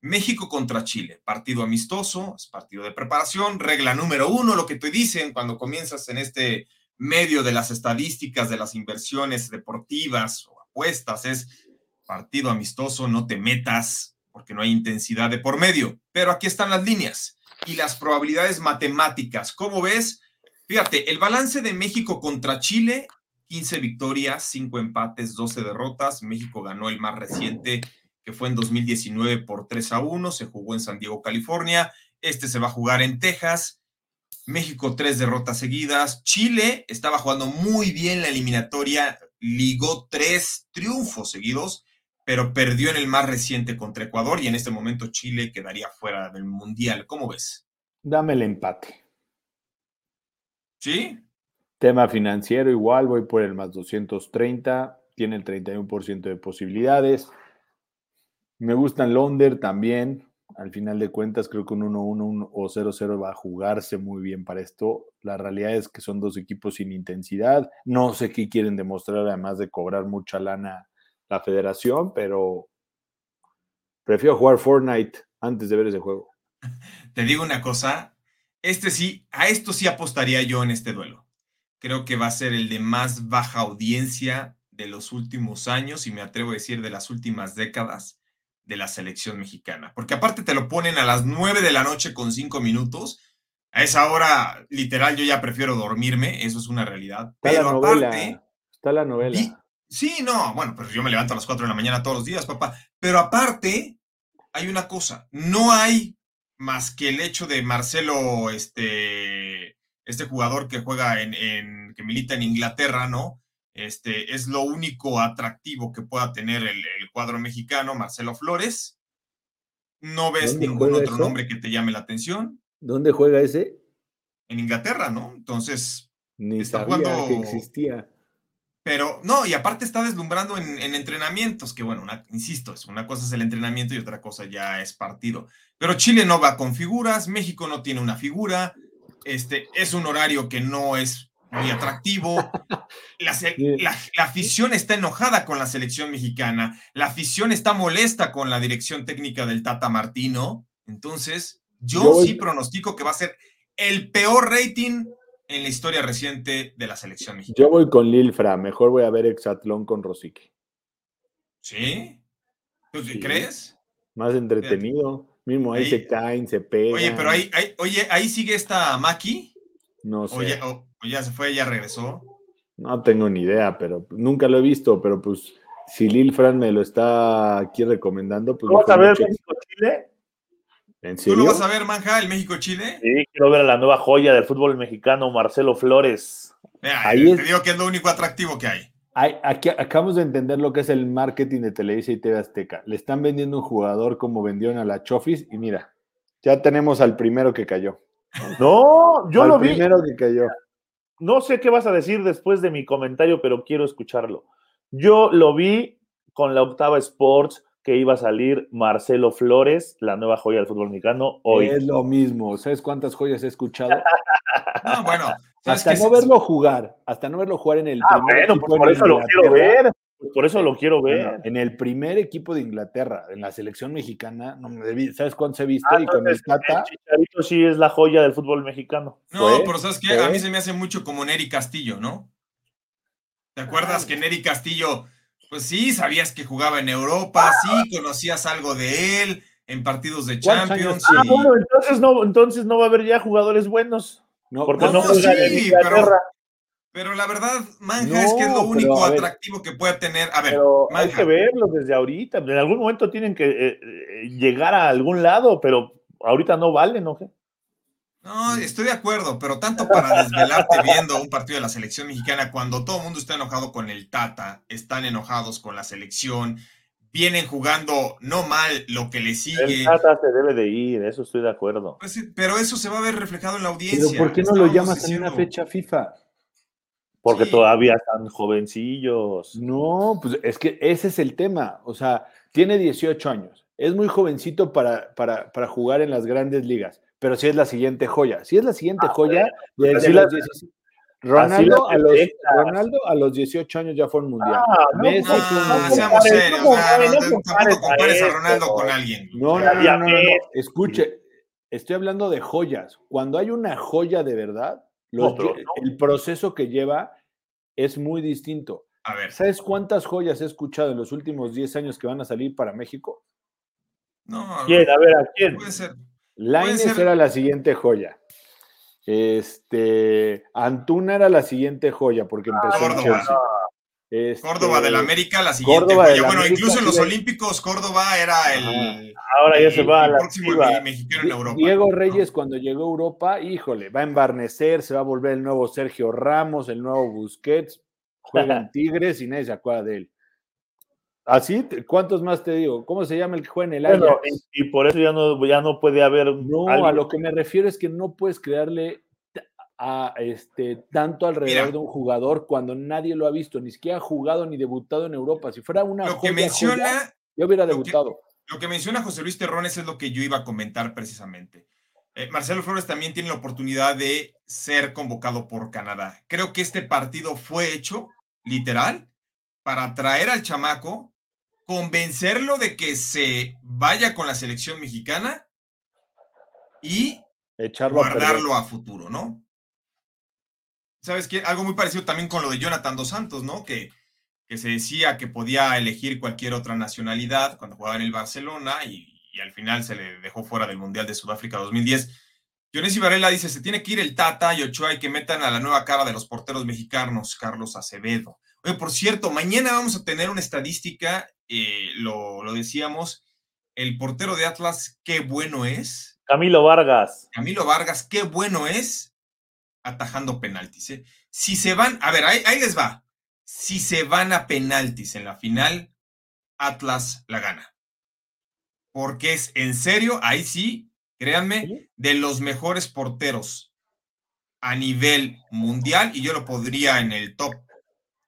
México contra Chile, partido amistoso, es partido de preparación, regla número uno, lo que te dicen cuando comienzas en este medio de las estadísticas de las inversiones deportivas o apuestas es partido amistoso, no te metas porque no hay intensidad de por medio. Pero aquí están las líneas y las probabilidades matemáticas. ¿Cómo ves? Fíjate, el balance de México contra Chile, 15 victorias, 5 empates, 12 derrotas. México ganó el más reciente, que fue en 2019 por 3 a 1. Se jugó en San Diego, California. Este se va a jugar en Texas. México, tres derrotas seguidas. Chile estaba jugando muy bien la eliminatoria, ligó tres triunfos seguidos pero perdió en el más reciente contra Ecuador y en este momento Chile quedaría fuera del Mundial. ¿Cómo ves? Dame el empate. ¿Sí? Tema financiero igual, voy por el más 230, tiene el 31% de posibilidades. Me gusta el Londer también. Al final de cuentas, creo que un 1-1 o 0-0 va a jugarse muy bien para esto. La realidad es que son dos equipos sin intensidad. No sé qué quieren demostrar, además de cobrar mucha lana la federación, pero prefiero jugar Fortnite antes de ver ese juego. Te digo una cosa, este sí, a esto sí apostaría yo en este duelo. Creo que va a ser el de más baja audiencia de los últimos años y me atrevo a decir de las últimas décadas de la selección mexicana. Porque aparte te lo ponen a las 9 de la noche con 5 minutos. A esa hora, literal, yo ya prefiero dormirme, eso es una realidad. Está Pero la novela, aparte, está la novela. Sí, no, bueno, pero yo me levanto a las 4 de la mañana todos los días, papá. Pero aparte, hay una cosa, no hay más que el hecho de Marcelo, este, este jugador que juega en, que milita en Inglaterra, ¿no? Este, es lo único atractivo que pueda tener el, cuadro mexicano, Marcelo Flores. No ves ningún otro nombre que te llame la atención. ¿Dónde juega ese? En Inglaterra, ¿no? Entonces, Ni Está sabía jugando- que existía. Pero no, y aparte está deslumbrando en, en entrenamientos, que bueno, una- insisto, es una cosa es el entrenamiento y otra cosa ya es partido. Pero Chile no va con figuras, México no tiene una figura, este, es un horario que no es muy atractivo. La, se- la- la afición está enojada con la selección mexicana, la afición está molesta con la dirección técnica del Tata Martino. Entonces, yo, sí pronostico que va a ser el peor rating en la historia reciente de la selección mexicana. Yo voy con Lilfra, mejor voy a ver Exatlón con Rosique. ¿Sí? ¿Tú Sí. crees? Más entretenido. Mismo ahí, Ahí- se caen, se pegan. Oye, pero ahí, ahí- oye, ahí sigue esta Maki. No sé. O ya, o- o ya se fue, ya regresó. No tengo ni idea, pero nunca lo he visto. Pero pues, si Lilfran me lo está aquí recomendando, pues. ¿Vamos a ver México-Chile? ¿En ¿Tú lo vas a ver, Manja, el México-Chile? Sí, quiero ver a la nueva joya del fútbol mexicano, Marcelo Flores. Mira, Ahí te es- digo que es lo único atractivo que hay. Ay, aquí acabamos de entender lo que es el marketing de Televisa y TV Azteca. Le están vendiendo un jugador como vendieron a la Chofis y mira, ya tenemos al primero que cayó. No, yo al lo vi. primero que cayó. No sé qué vas a decir después de mi comentario, pero quiero escucharlo. Yo lo vi con la octava Sports que iba a salir Marcelo Flores, la nueva joya del fútbol mexicano, hoy. Es lo mismo. ¿Sabes cuántas joyas he escuchado? No, bueno. ¿sabes hasta no verlo jugar, hasta no verlo jugar en el Ah, primer bueno, equipo pues por en eso lo quiero ver. pues por eso lo quiero ver. Bueno, en el primer equipo de Inglaterra, en la selección mexicana, no me debí- ¿sabes cuántos he visto? Ah, y con el Tata, el Chicharito sí es la joya del fútbol mexicano. No, fue, pero ¿sabes qué? A fue. mí se me hace mucho como Neri Castillo, ¿no? ¿Te acuerdas que Neri Castillo, pues sí, sabías que jugaba en Europa, sí, conocías algo de él en partidos de ¿Cuántos Champions. Ah, bueno, entonces no, entonces no va a haber ya jugadores buenos. no, Porque no, sí, en. Pero la verdad, Manja, es que es lo pero, único ver. atractivo que puede tener. A ver, Pero hay Manja, que verlos desde ahorita. En algún momento tienen que eh, eh, llegar a algún lado, pero ahorita no valen, ¿no? ¿Qué? No, estoy de acuerdo, pero tanto para desvelarte viendo un partido de la selección mexicana cuando todo el mundo está enojado con el Tata, están enojados con la selección, vienen jugando no mal lo que le sigue. El Tata se debe de ir, eso estoy de acuerdo. Pues sí, pero eso se va a ver reflejado en la audiencia. pero ¿por qué no lo llamas en una fecha FIFA? Porque Sí. todavía están jovencillos. No, pues es que ese es el tema. O sea, tiene 18 años. Es muy jovencito para, para, para jugar en las grandes ligas, pero sí es la siguiente joya. Sí es la siguiente joya de así de la- los 16. Ronaldo, a los. Ronaldo a los 18 años ya fue un mundial. Ah, no, Messi No, no, seamos serios, no no, tampoco compares a Ronaldo esto. con alguien. No, O no, sea, no, Ya no, no, no. ves. Escuche, estoy hablando de joyas. Cuando hay una joya de verdad, los el proceso que lleva es muy distinto. A ver, ¿Sabes cuántas joyas he escuchado en los últimos 10 años que van a salir para México? no, ¿Quién? A ver, ¿a quién? puede ser. Lainez ser- era la siguiente joya. Este, Antuna era la siguiente joya porque empezó en Córdoba. Chelsea. Este, Córdoba del América, la siguiente. Córdoba joya. bueno, América, incluso en los Olímpicos, Córdoba era el, Ahora ya se el- va a el la próximo mexicano en Europa. Diego Reyes cuando llegó a Europa, híjole, va a embarnecer, se va a volver el nuevo Sergio Ramos, el nuevo Busquets, juega en Tigres y nadie se acuerda de él. Así, ¿cuántos más te digo? ¿Cómo se llama el que juega en el Bueno, Ajax? y, y por eso ya no, ya no puede haber. No, alguien- a lo que me refiero es que no puedes crearle a este tanto alrededor Mira. de un jugador cuando nadie lo ha visto, ni siquiera ha jugado ni debutado en Europa. Si fuera una Lo que menciona, joya, ya hubiera lo que- debutado. Lo que menciona José Luis Terrones es lo que yo iba a comentar precisamente. Eh, Marcelo Flores también tiene la oportunidad de ser convocado por Canadá. Creo que este partido fue hecho, literal, para traer al chamaco, convencerlo de que se vaya con la selección mexicana y Echarlo a guardarlo a futuro, ¿no? ¿Sabes qué? Algo muy parecido también con lo de Jonathan Dos Santos, ¿no? Que, que se decía que podía elegir cualquier otra nacionalidad cuando jugaba en el Barcelona y, y al final se le dejó fuera del Mundial de Sudáfrica 2010. Dionisio Varela dice, se tiene que ir el Tata y Ochoa y que metan a la nueva cara de los porteros mexicanos, Carlos Acevedo. Oye, por cierto, mañana vamos a tener una estadística, eh, lo, lo decíamos, el portero de Atlas, qué bueno es, Camilo Vargas. Camilo Vargas, qué bueno es atajando penaltis. ¿eh? Si se van, a ver, ahí, ahí les va. Si se van a penaltis en la final, Atlas la gana. Porque es en serio, ahí sí, créanme, de los mejores porteros a nivel mundial y yo lo podría en el top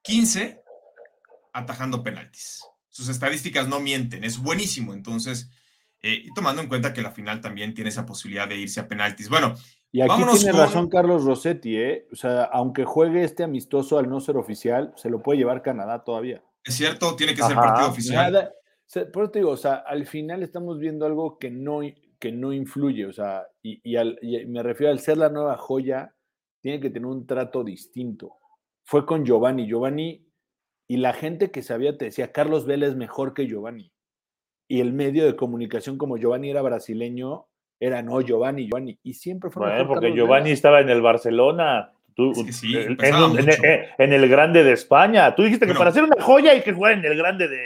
15 atajando penaltis. Sus estadísticas no mienten, es buenísimo. Entonces, eh, y tomando en cuenta que la final también tiene esa posibilidad de irse a penaltis. Bueno, y aquí tiene razón Carlos Rossetti, ¿eh? O sea, aunque juegue este amistoso al no ser oficial, se lo puede llevar Canadá todavía. Es cierto, tiene que ser partido oficial. por eso te digo, o sea, al final estamos viendo algo que no, que no influye, o sea, y, me refiero al ser la nueva joya, tiene que tener un trato distinto. Fue con Giovanni, Giovanni, y la gente que sabía te decía, Carlos Vélez es mejor que Giovanni. Y el medio de comunicación, como Giovanni era brasileño, era no, Giovanni, Giovanni. Y siempre fue. Bueno, porque Giovanni estaba en el Barcelona. en, el grande de España. Tú dijiste que para ser una joya hay que jugar en el grande de,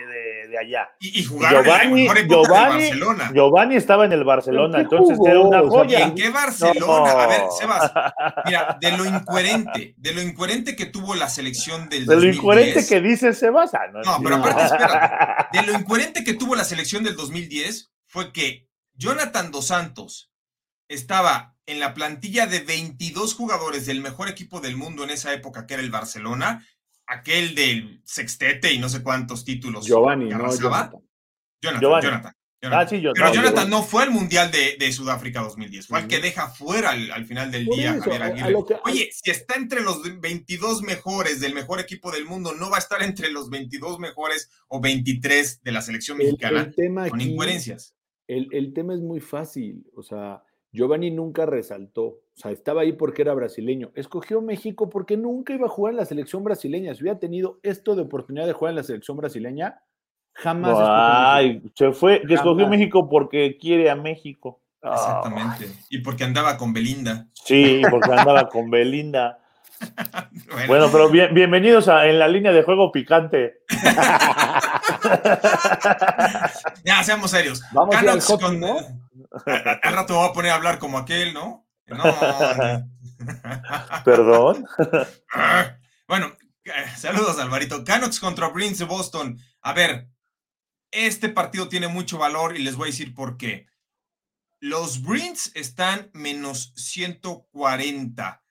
allá. Y, y Giovanni, Giovanni, Giovanni, estaba en el Barcelona, entonces era una joya. ¿En qué Barcelona? A ver, Sebas, mira, de lo incoherente, de lo incoherente que tuvo la selección del De lo incoherente que dice Sebas. Ah, no, pero aparte, espera, de lo incoherente que tuvo la selección del 2010 fue que Jonathan Dos Santos estaba en la plantilla de 22 jugadores del mejor equipo del mundo en esa época, que era el Barcelona, aquel del sextete y no sé cuántos títulos. Giovanni, no, Jonathan. Jonathan, Jonathan. Ah, sí, Pero Jonathan no fue al Mundial de, Sudáfrica 2010, fue el que deja fuera al, final del día Javier Aguirre. Oye, si está entre los 22 mejores del mejor equipo del mundo, no va a estar entre los 22 mejores o 23 de la selección mexicana con incoherencias. el, tema es muy fácil, o sea, Giovanni nunca resaltó, o sea, estaba ahí porque era brasileño. Escogió México porque nunca iba a jugar en la selección brasileña. Si hubiera tenido esto de oportunidad de jugar en la selección brasileña, jamás. Ay, se fue, que escogió México porque quiere a México. Exactamente. Y porque andaba con Belinda. Sí, porque andaba con Belinda. bueno. pero bienvenidos a En la línea de juego picante. ya, seamos serios. Vamos al hockey, ¿no? Al rato voy a poner a hablar como aquel, ¿no? No. Perdón. bueno, eh, saludos, Alvarito. Canucks contra Bruins de Boston. A ver, este partido tiene mucho valor y les voy a decir por qué. Los Bruins están menos 140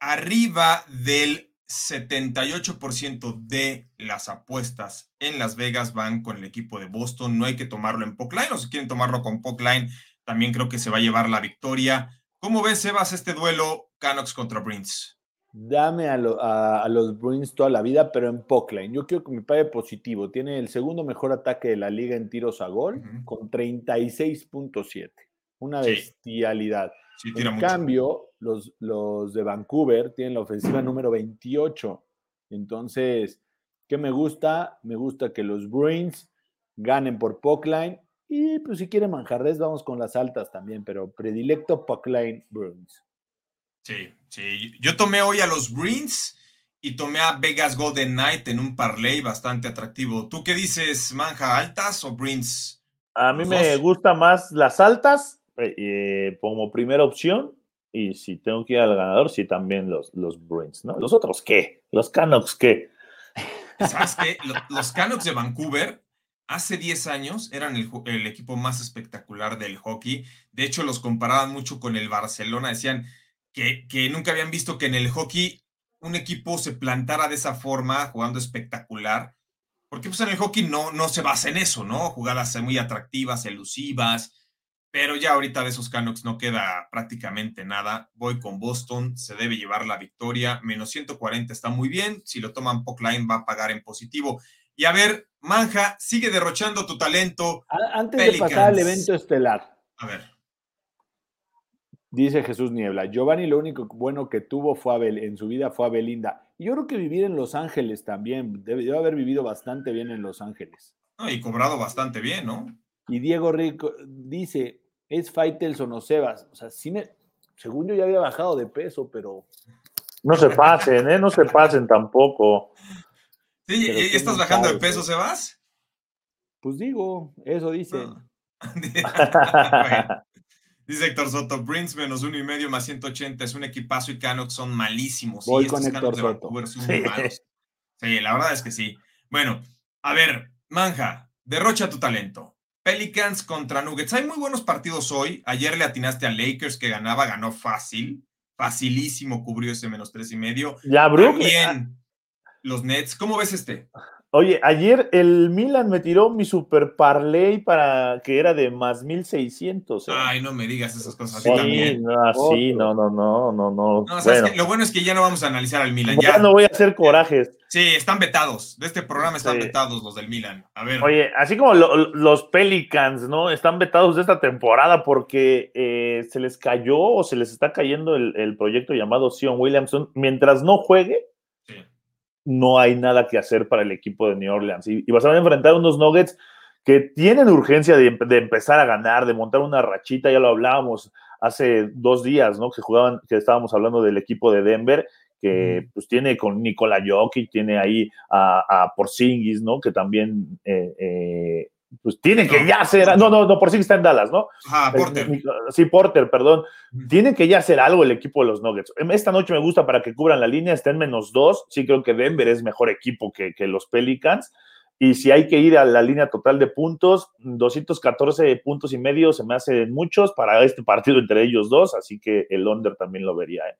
arriba del 78% de las apuestas en Las Vegas van con el equipo de Boston. No hay que tomarlo en Line o si quieren tomarlo con Line, también creo que se va a llevar la victoria. ¿Cómo ves, Sebas, este duelo Canucks contra Bruins? Dame a, los Bruins toda la vida, pero en Line. Yo quiero que me pague positivo. Tiene el segundo mejor ataque de la liga en tiros a gol con 36.7. Una bestialidad en cambio, los, los de Vancouver tienen la ofensiva número 28. Entonces, ¿qué me gusta? Me gusta que los Bruins ganen por Puckline. Y pues si quieren manjarres, vamos con las altas también, pero predilecto Puckline Bruins. Sí, sí. Yo tomé hoy a los Bruins y tomé a Vegas Golden Knight en un parlay bastante atractivo. ¿Tú qué dices, manja altas o Bruins? A mí me gusta más las altas eh, como primera opción. Y si tengo que ir al ganador, sí, también los, los Bruins, ¿no? ¿Los otros qué? ¿Los Canucks qué? ¿Sabes qué? Los Canucks de Vancouver hace 10 años eran el, equipo más espectacular del hockey. De hecho, los comparaban mucho con el Barcelona. Decían que, nunca habían visto que en el hockey un equipo se plantara de esa forma, jugando espectacular. Porque pues en el hockey no, no se basa en eso, ¿no? Jugadas muy atractivas, elusivas, pero ya ahorita de esos Canucks no queda prácticamente nada. Voy con Boston, se debe llevar la victoria. Menos 140 está muy bien. Si lo toman Line va a pagar en positivo. Y a ver, Manja, sigue derrochando tu talento. Antes de pasar al evento estelar. A ver. Dice Jesús Niebla, Giovanni lo único bueno que tuvo fue en su vida fue a Belinda. Y yo creo que vivir en Los Ángeles también, debe, haber vivido bastante bien en Los Ángeles. y cobrado bastante bien, ¿no? Y Diego Rico dice, es Faitelson o Sebas. O sea, sí me, según yo ya había bajado de peso, pero. No se pasen, ¿eh? No se pasen tampoco. Sí, ¿y estás bajando de peso, Sebas? Pues digo, eso dicen. Dice Héctor Soto, Prince menos uno y medio más 180 es un equipazo y Canucks son malísimos. Voy con Héctor Soto. sí. sí, la verdad es que sí. Bueno, a ver, Manja, derrocha tu talento. Pelicans contra Nuggets. Hay muy buenos partidos hoy. Ayer le atinaste a Lakers que ganaba, ganó fácil. facilísimo cubrió ese menos tres y medio. Ya, Brook. También los Nets. ¿Cómo ves este? Oye, ayer el Milan me tiró mi super parlay para que era de más 1600. ¿eh? Ay, no me digas esas cosas. sí, así también. no, sí, no, no, no, no, no. No, ¿sabes bueno? Lo bueno es que ya no vamos a analizar al Milan. ya Ya. no voy a hacer corajes. Sí, están vetados. De este programa están Sí. vetados los del Milan. A ver. Oye, así como lo- los Pelicans, ¿no? Están vetados de esta temporada porque eh, se les cayó o se les está cayendo el, el proyecto llamado Sion Williamson. Mientras no juegue. No hay nada que hacer para el equipo de New Orleans. Y, y vas a enfrentar unos Nuggets que tienen urgencia de, de empezar a ganar, de montar una rachita, ya lo hablábamos hace dos días, ¿no? Que jugaban, que estábamos hablando del equipo de Denver, que pues tiene con Nikola Jokic, tiene ahí a, a Porzingis, ¿no? Que también, eh, eh, pues tiene que No. ya ser, no, no, no, Porzingis está en Dallas, ¿no? Ajá, Porter. Sí, Porter, perdón. Tiene que ya hacer algo el equipo de los Nuggets. Esta noche me gusta para que cubran la línea, estén menos dos. Sí creo que Denver es mejor equipo que, que los Pelicans. Y si hay que ir a la línea total de puntos, 214 puntos y medio se me hacen muchos para este partido entre ellos dos, así que el under también lo vería. ¿eh?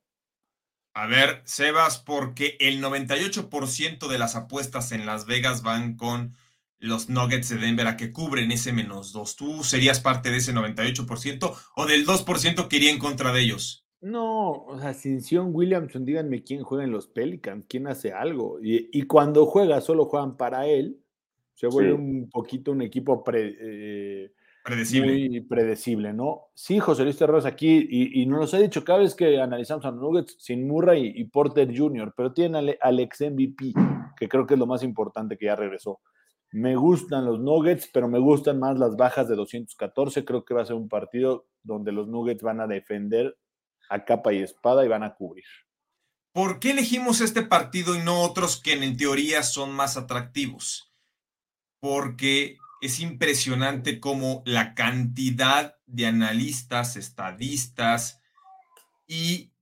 A ver, Sebas, porque el 98% de las apuestas en Las Vegas van con los Nuggets de Denver a que cubren ese menos dos. ¿Tú serías parte de ese 98% o del 2% que iría en contra de ellos? No, o sea, sin Sion Williamson, díganme quién juega en los Pelicans, quién hace algo. Y, y cuando juega, solo juegan para él. Se vuelve Sí. un poquito un equipo pre- eh, Predecible. muy predecible, ¿no? Sí, José Luis Terros aquí, y, y nos los ha dicho cada vez que analizamos a los Nuggets sin Murray y, y Porter Jr., pero tienen al, al ex MVP, que creo que es lo más importante que ya regresó. Me gustan los Nuggets, pero me gustan más las bajas de 214. Creo que va a ser un partido donde los Nuggets van a defender a capa y espada y van a cubrir. ¿Por qué elegimos este partido y no otros que en teoría son más atractivos? Porque es impresionante cómo la cantidad de analistas, estadistas y,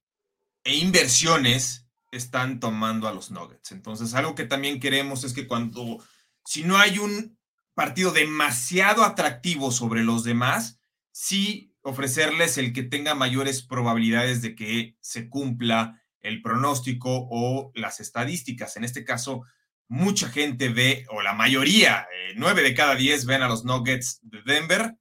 e inversiones están tomando a los Nuggets. Entonces, algo que también queremos es que cuando, si no hay un partido demasiado atractivo sobre los demás, sí ofrecerles el que tenga mayores probabilidades de que se cumpla el pronóstico o las estadísticas. En este caso, mucha gente ve, o la mayoría, eh, nueve de cada diez ven a los Nuggets de Denver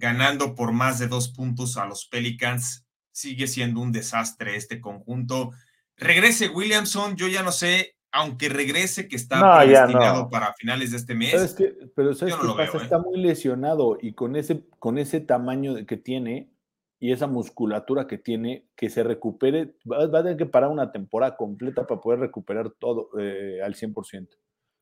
ganando por más de dos puntos a los Pelicans. Sigue siendo un desastre este conjunto. Regrese Williamson, yo ya no sé, aunque regrese que está No, ya predestinado no. para finales de este ¿Sabes mes. qué? Pero ¿sabes no qué pasa? veo, ¿eh? Está muy lesionado y con ese, con ese tamaño que tiene y esa musculatura que tiene, que se recupere, va, va a tener que parar una temporada completa para poder recuperar todo eh, al 100%.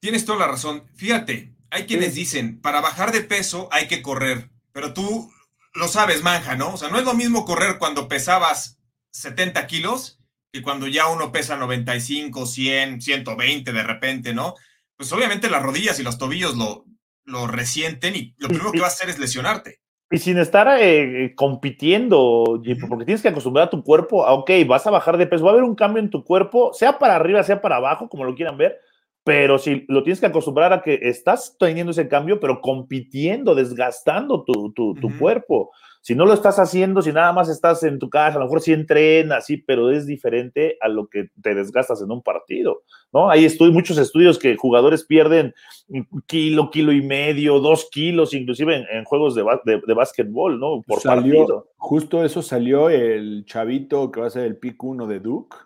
Tienes toda la razón. Fíjate, hay quienes dicen, para bajar de peso hay que correr, pero tú lo sabes, manja, ¿no? O sea, no es lo mismo correr cuando pesabas 70 kilos que cuando ya uno pesa 95, 100, 120 de repente, ¿no? Pues obviamente las rodillas y los tobillos lo, lo resienten y lo primero que va a hacer es lesionarte. Y sin estar eh, compitiendo, Jeep, Ujú. porque tienes que acostumbrar a tu cuerpo, a, ok, vas a bajar de peso, va a haber un cambio en tu cuerpo, sea para arriba, sea para abajo, como lo quieran ver, pero si lo tienes que acostumbrar a que estás teniendo ese cambio, pero compitiendo, desgastando tu, tu, tu Ujú. cuerpo. Si no lo estás haciendo, si nada más estás en tu casa, a lo mejor sí entrenas, sí, pero es diferente a lo que te desgastas en un partido, ¿no? Hay estu- muchos estudios que jugadores pierden un kilo, kilo y medio, dos kilos, inclusive en, en juegos de, de, de básquetbol, ¿no? Por salió, partido. justo eso salió el chavito que va a ser el pick 1 de Duke,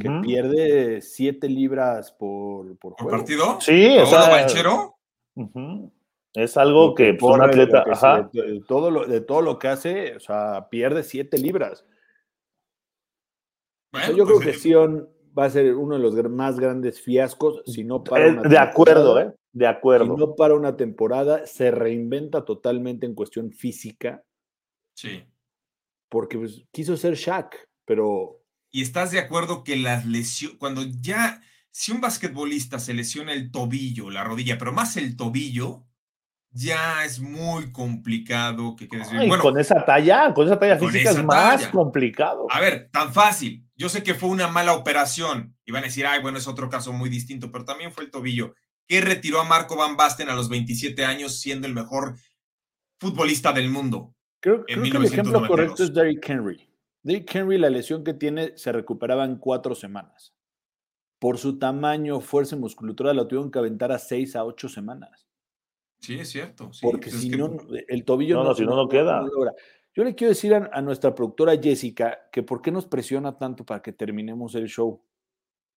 que pierde 7 libras por, por ¿Por juego. partido? Sí, o ¿Paolo sea, Banchero? ujú. Es algo que pues, un atleta, que ajá. se- de, todo lo, de todo lo que hace, o sea, pierde 7 libras. O sea, Bueno, yo pues, creo que Sion va a ser uno de los más grandes fiascos si no para una de acuerdo, temporada. ¿eh? De acuerdo. Si no para una temporada, se reinventa totalmente en cuestión física, Sí. porque pues, quiso ser Shaq, pero ¿Y estás de acuerdo que las lesiones, cuando ya, si un basquetbolista se lesiona el tobillo, la rodilla, pero más el tobillo, ya es muy complicado que quedes bien. Ay, Bueno, con esa talla, con esa talla con física esa es más talla. complicado. a ver, tan fácil. Yo sé que fue una mala operación. Y van a decir, ay, bueno, es otro caso muy distinto, pero también fue el tobillo. que retiró a Marco Van Basten a los 27 años, siendo el mejor futbolista del mundo? creo, En creo que el ejemplo 1992. correcto es Derrick Henry. Dick Henry, la lesión que tiene, se recuperaba en cuatro semanas. Por su tamaño, fuerza y musculatura, lo tuvieron que aventar a seis a ocho semanas. Sí, es cierto. porque pues si no, el tobillo no, si no, no queda. Yo le quiero decir a, nuestra productora Jessica que por qué nos presiona tanto para que terminemos el show.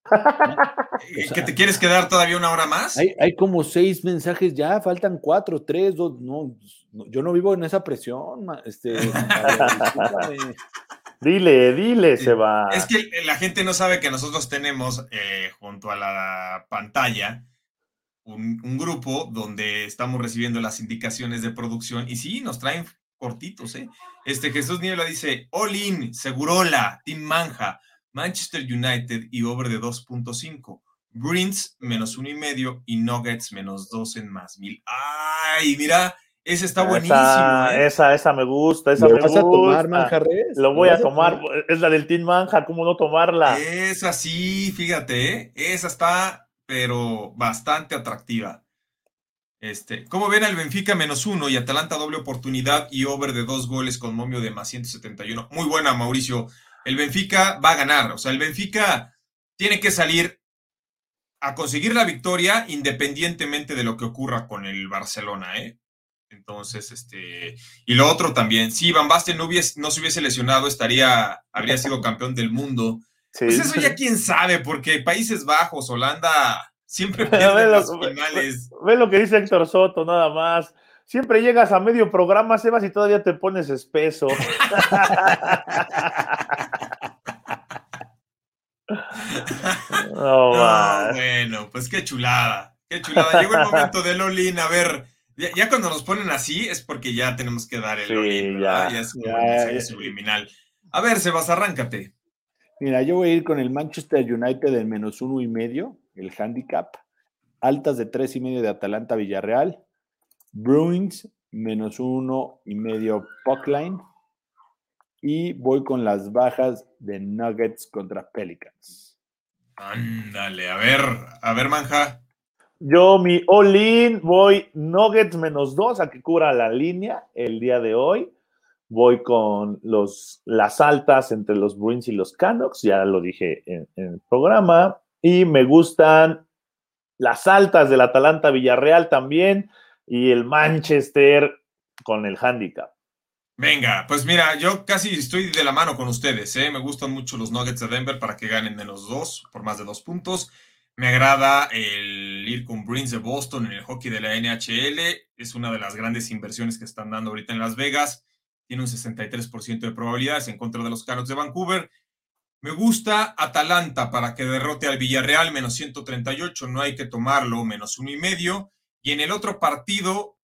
¿Que te quieres quedar todavía una hora más? Hay, como seis mensajes ya, faltan cuatro, tres, dos, no, yo no vivo en esa presión. Este, dile, dile, se va. Es que la gente no sabe que nosotros tenemos eh, junto a la pantalla un, grupo donde estamos recibiendo las indicaciones de producción y sí, nos traen cortitos, ¿eh? Este Jesús Niebla dice, All in, Segurola, Team Manja, Manchester United y over de 2.5. Bruins menos uno y medio y Nuggets menos dos en más mil. ¡Ay, mira! Esa está buenísimo. ¿eh? Esa, esa, me gusta, esa me vas a tomar, Lo voy a tomar. Es la del Team Manja, ¿cómo no tomarla? Esa sí, fíjate, ¿eh? esa está, pero bastante atractiva. Este, ¿Cómo ven al Benfica menos uno y Atalanta doble oportunidad y over de dos goles con momio de más 171? Muy buena, Mauricio. El Benfica va a ganar. O sea, el Benfica tiene que salir a conseguir la victoria independientemente de lo que ocurra con el Barcelona, ¿eh? Entonces, este, y lo otro también, si Van Basten no, no se hubiese lesionado, estaría, habría sido campeón del mundo. Pues eso ya quién sabe, porque Países Bajos, Holanda, Siempre pierden los finales. Ve, lo que dice Héctor Soto, nada más. Siempre llegas a medio programa, Sebas, y todavía te pones espeso. no, bueno, pues qué chulada, qué chulada. Llegó el momento del Olin, a ver, ya, cuando nos ponen así es porque ya tenemos que dar el sí, ya, ya, es como subliminal. A ver, Sebas, arráncate. Mira, yo voy a ir con el Manchester United del menos uno y medio el handicap. Altas de tres y medio de Atalanta Villarreal. Bruins, menos uno y medio Puckline. Y voy con las bajas de Nuggets contra Pelicans. Ándale, a ver, a ver, Manja. Yo, mi all-in, voy Nuggets menos dos a que cubra la línea el día de hoy. Voy con los, las altas entre los Bruins y los Canucks, ya lo dije en el programa. Y me gustan las altas del Atalanta Villarreal también y el Manchester con el handicap. Venga, pues mira, yo casi estoy de la mano con ustedes. ¿eh? Me gustan mucho los Nuggets de Denver para que ganen menos dos, por más de dos puntos. Me agrada el ir con Bruins de Boston en el hockey de la NHL. Es una de las grandes inversiones que están dando ahorita en Las Vegas. Tiene un 63% de probabilidades en contra de los Canucks de Vancouver. Me gusta Atalanta para que derrote al Villarreal, menos 138, no hay que tomarlo, menos uno y medio. Y en el otro partido,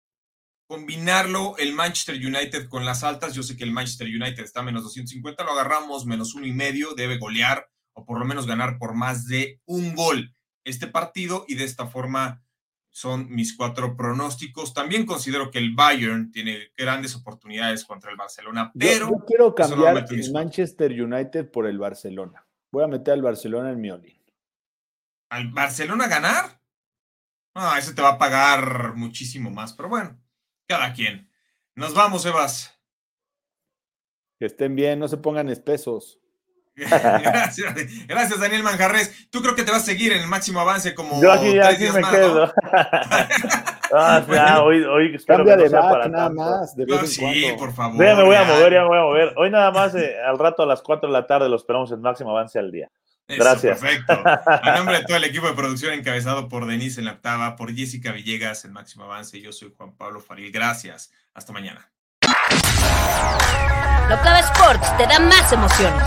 combinarlo el Manchester United con las altas. Yo sé que el Manchester United está menos 250, lo agarramos menos uno y medio, debe golear o por lo menos ganar por más de un gol este partido y de esta forma son mis cuatro pronósticos. También considero que el Bayern tiene grandes oportunidades contra el Barcelona, pero... Yo, quiero cambiar el Manchester United por el Barcelona. Voy a meter al Barcelona en mi olin. ¿Al Barcelona ganar? No, ese te va a pagar muchísimo más, pero bueno, cada quien. Nos vamos, Evas. Que estén bien, no se pongan espesos. Gracias, Daniel Manjarres. Tú creo que te vas a seguir en el máximo avance como. Yo aquí, aquí me quedo. ah, ya, hoy, hoy espero Cambia que de sea para nada más. De vez sí, por favor. Ya me voy a mover, ya me voy a mover. Hoy nada más, eh, al rato a las 4 de la tarde lo esperamos en máximo avance al día. Gracias. perfecto. A nombre de todo el equipo de producción encabezado por Denise en la octava, por Jessica Villegas en Máximo Avance, yo soy Juan Pablo Faril. Gracias. Hasta mañana. Locava Sports te da más emociones.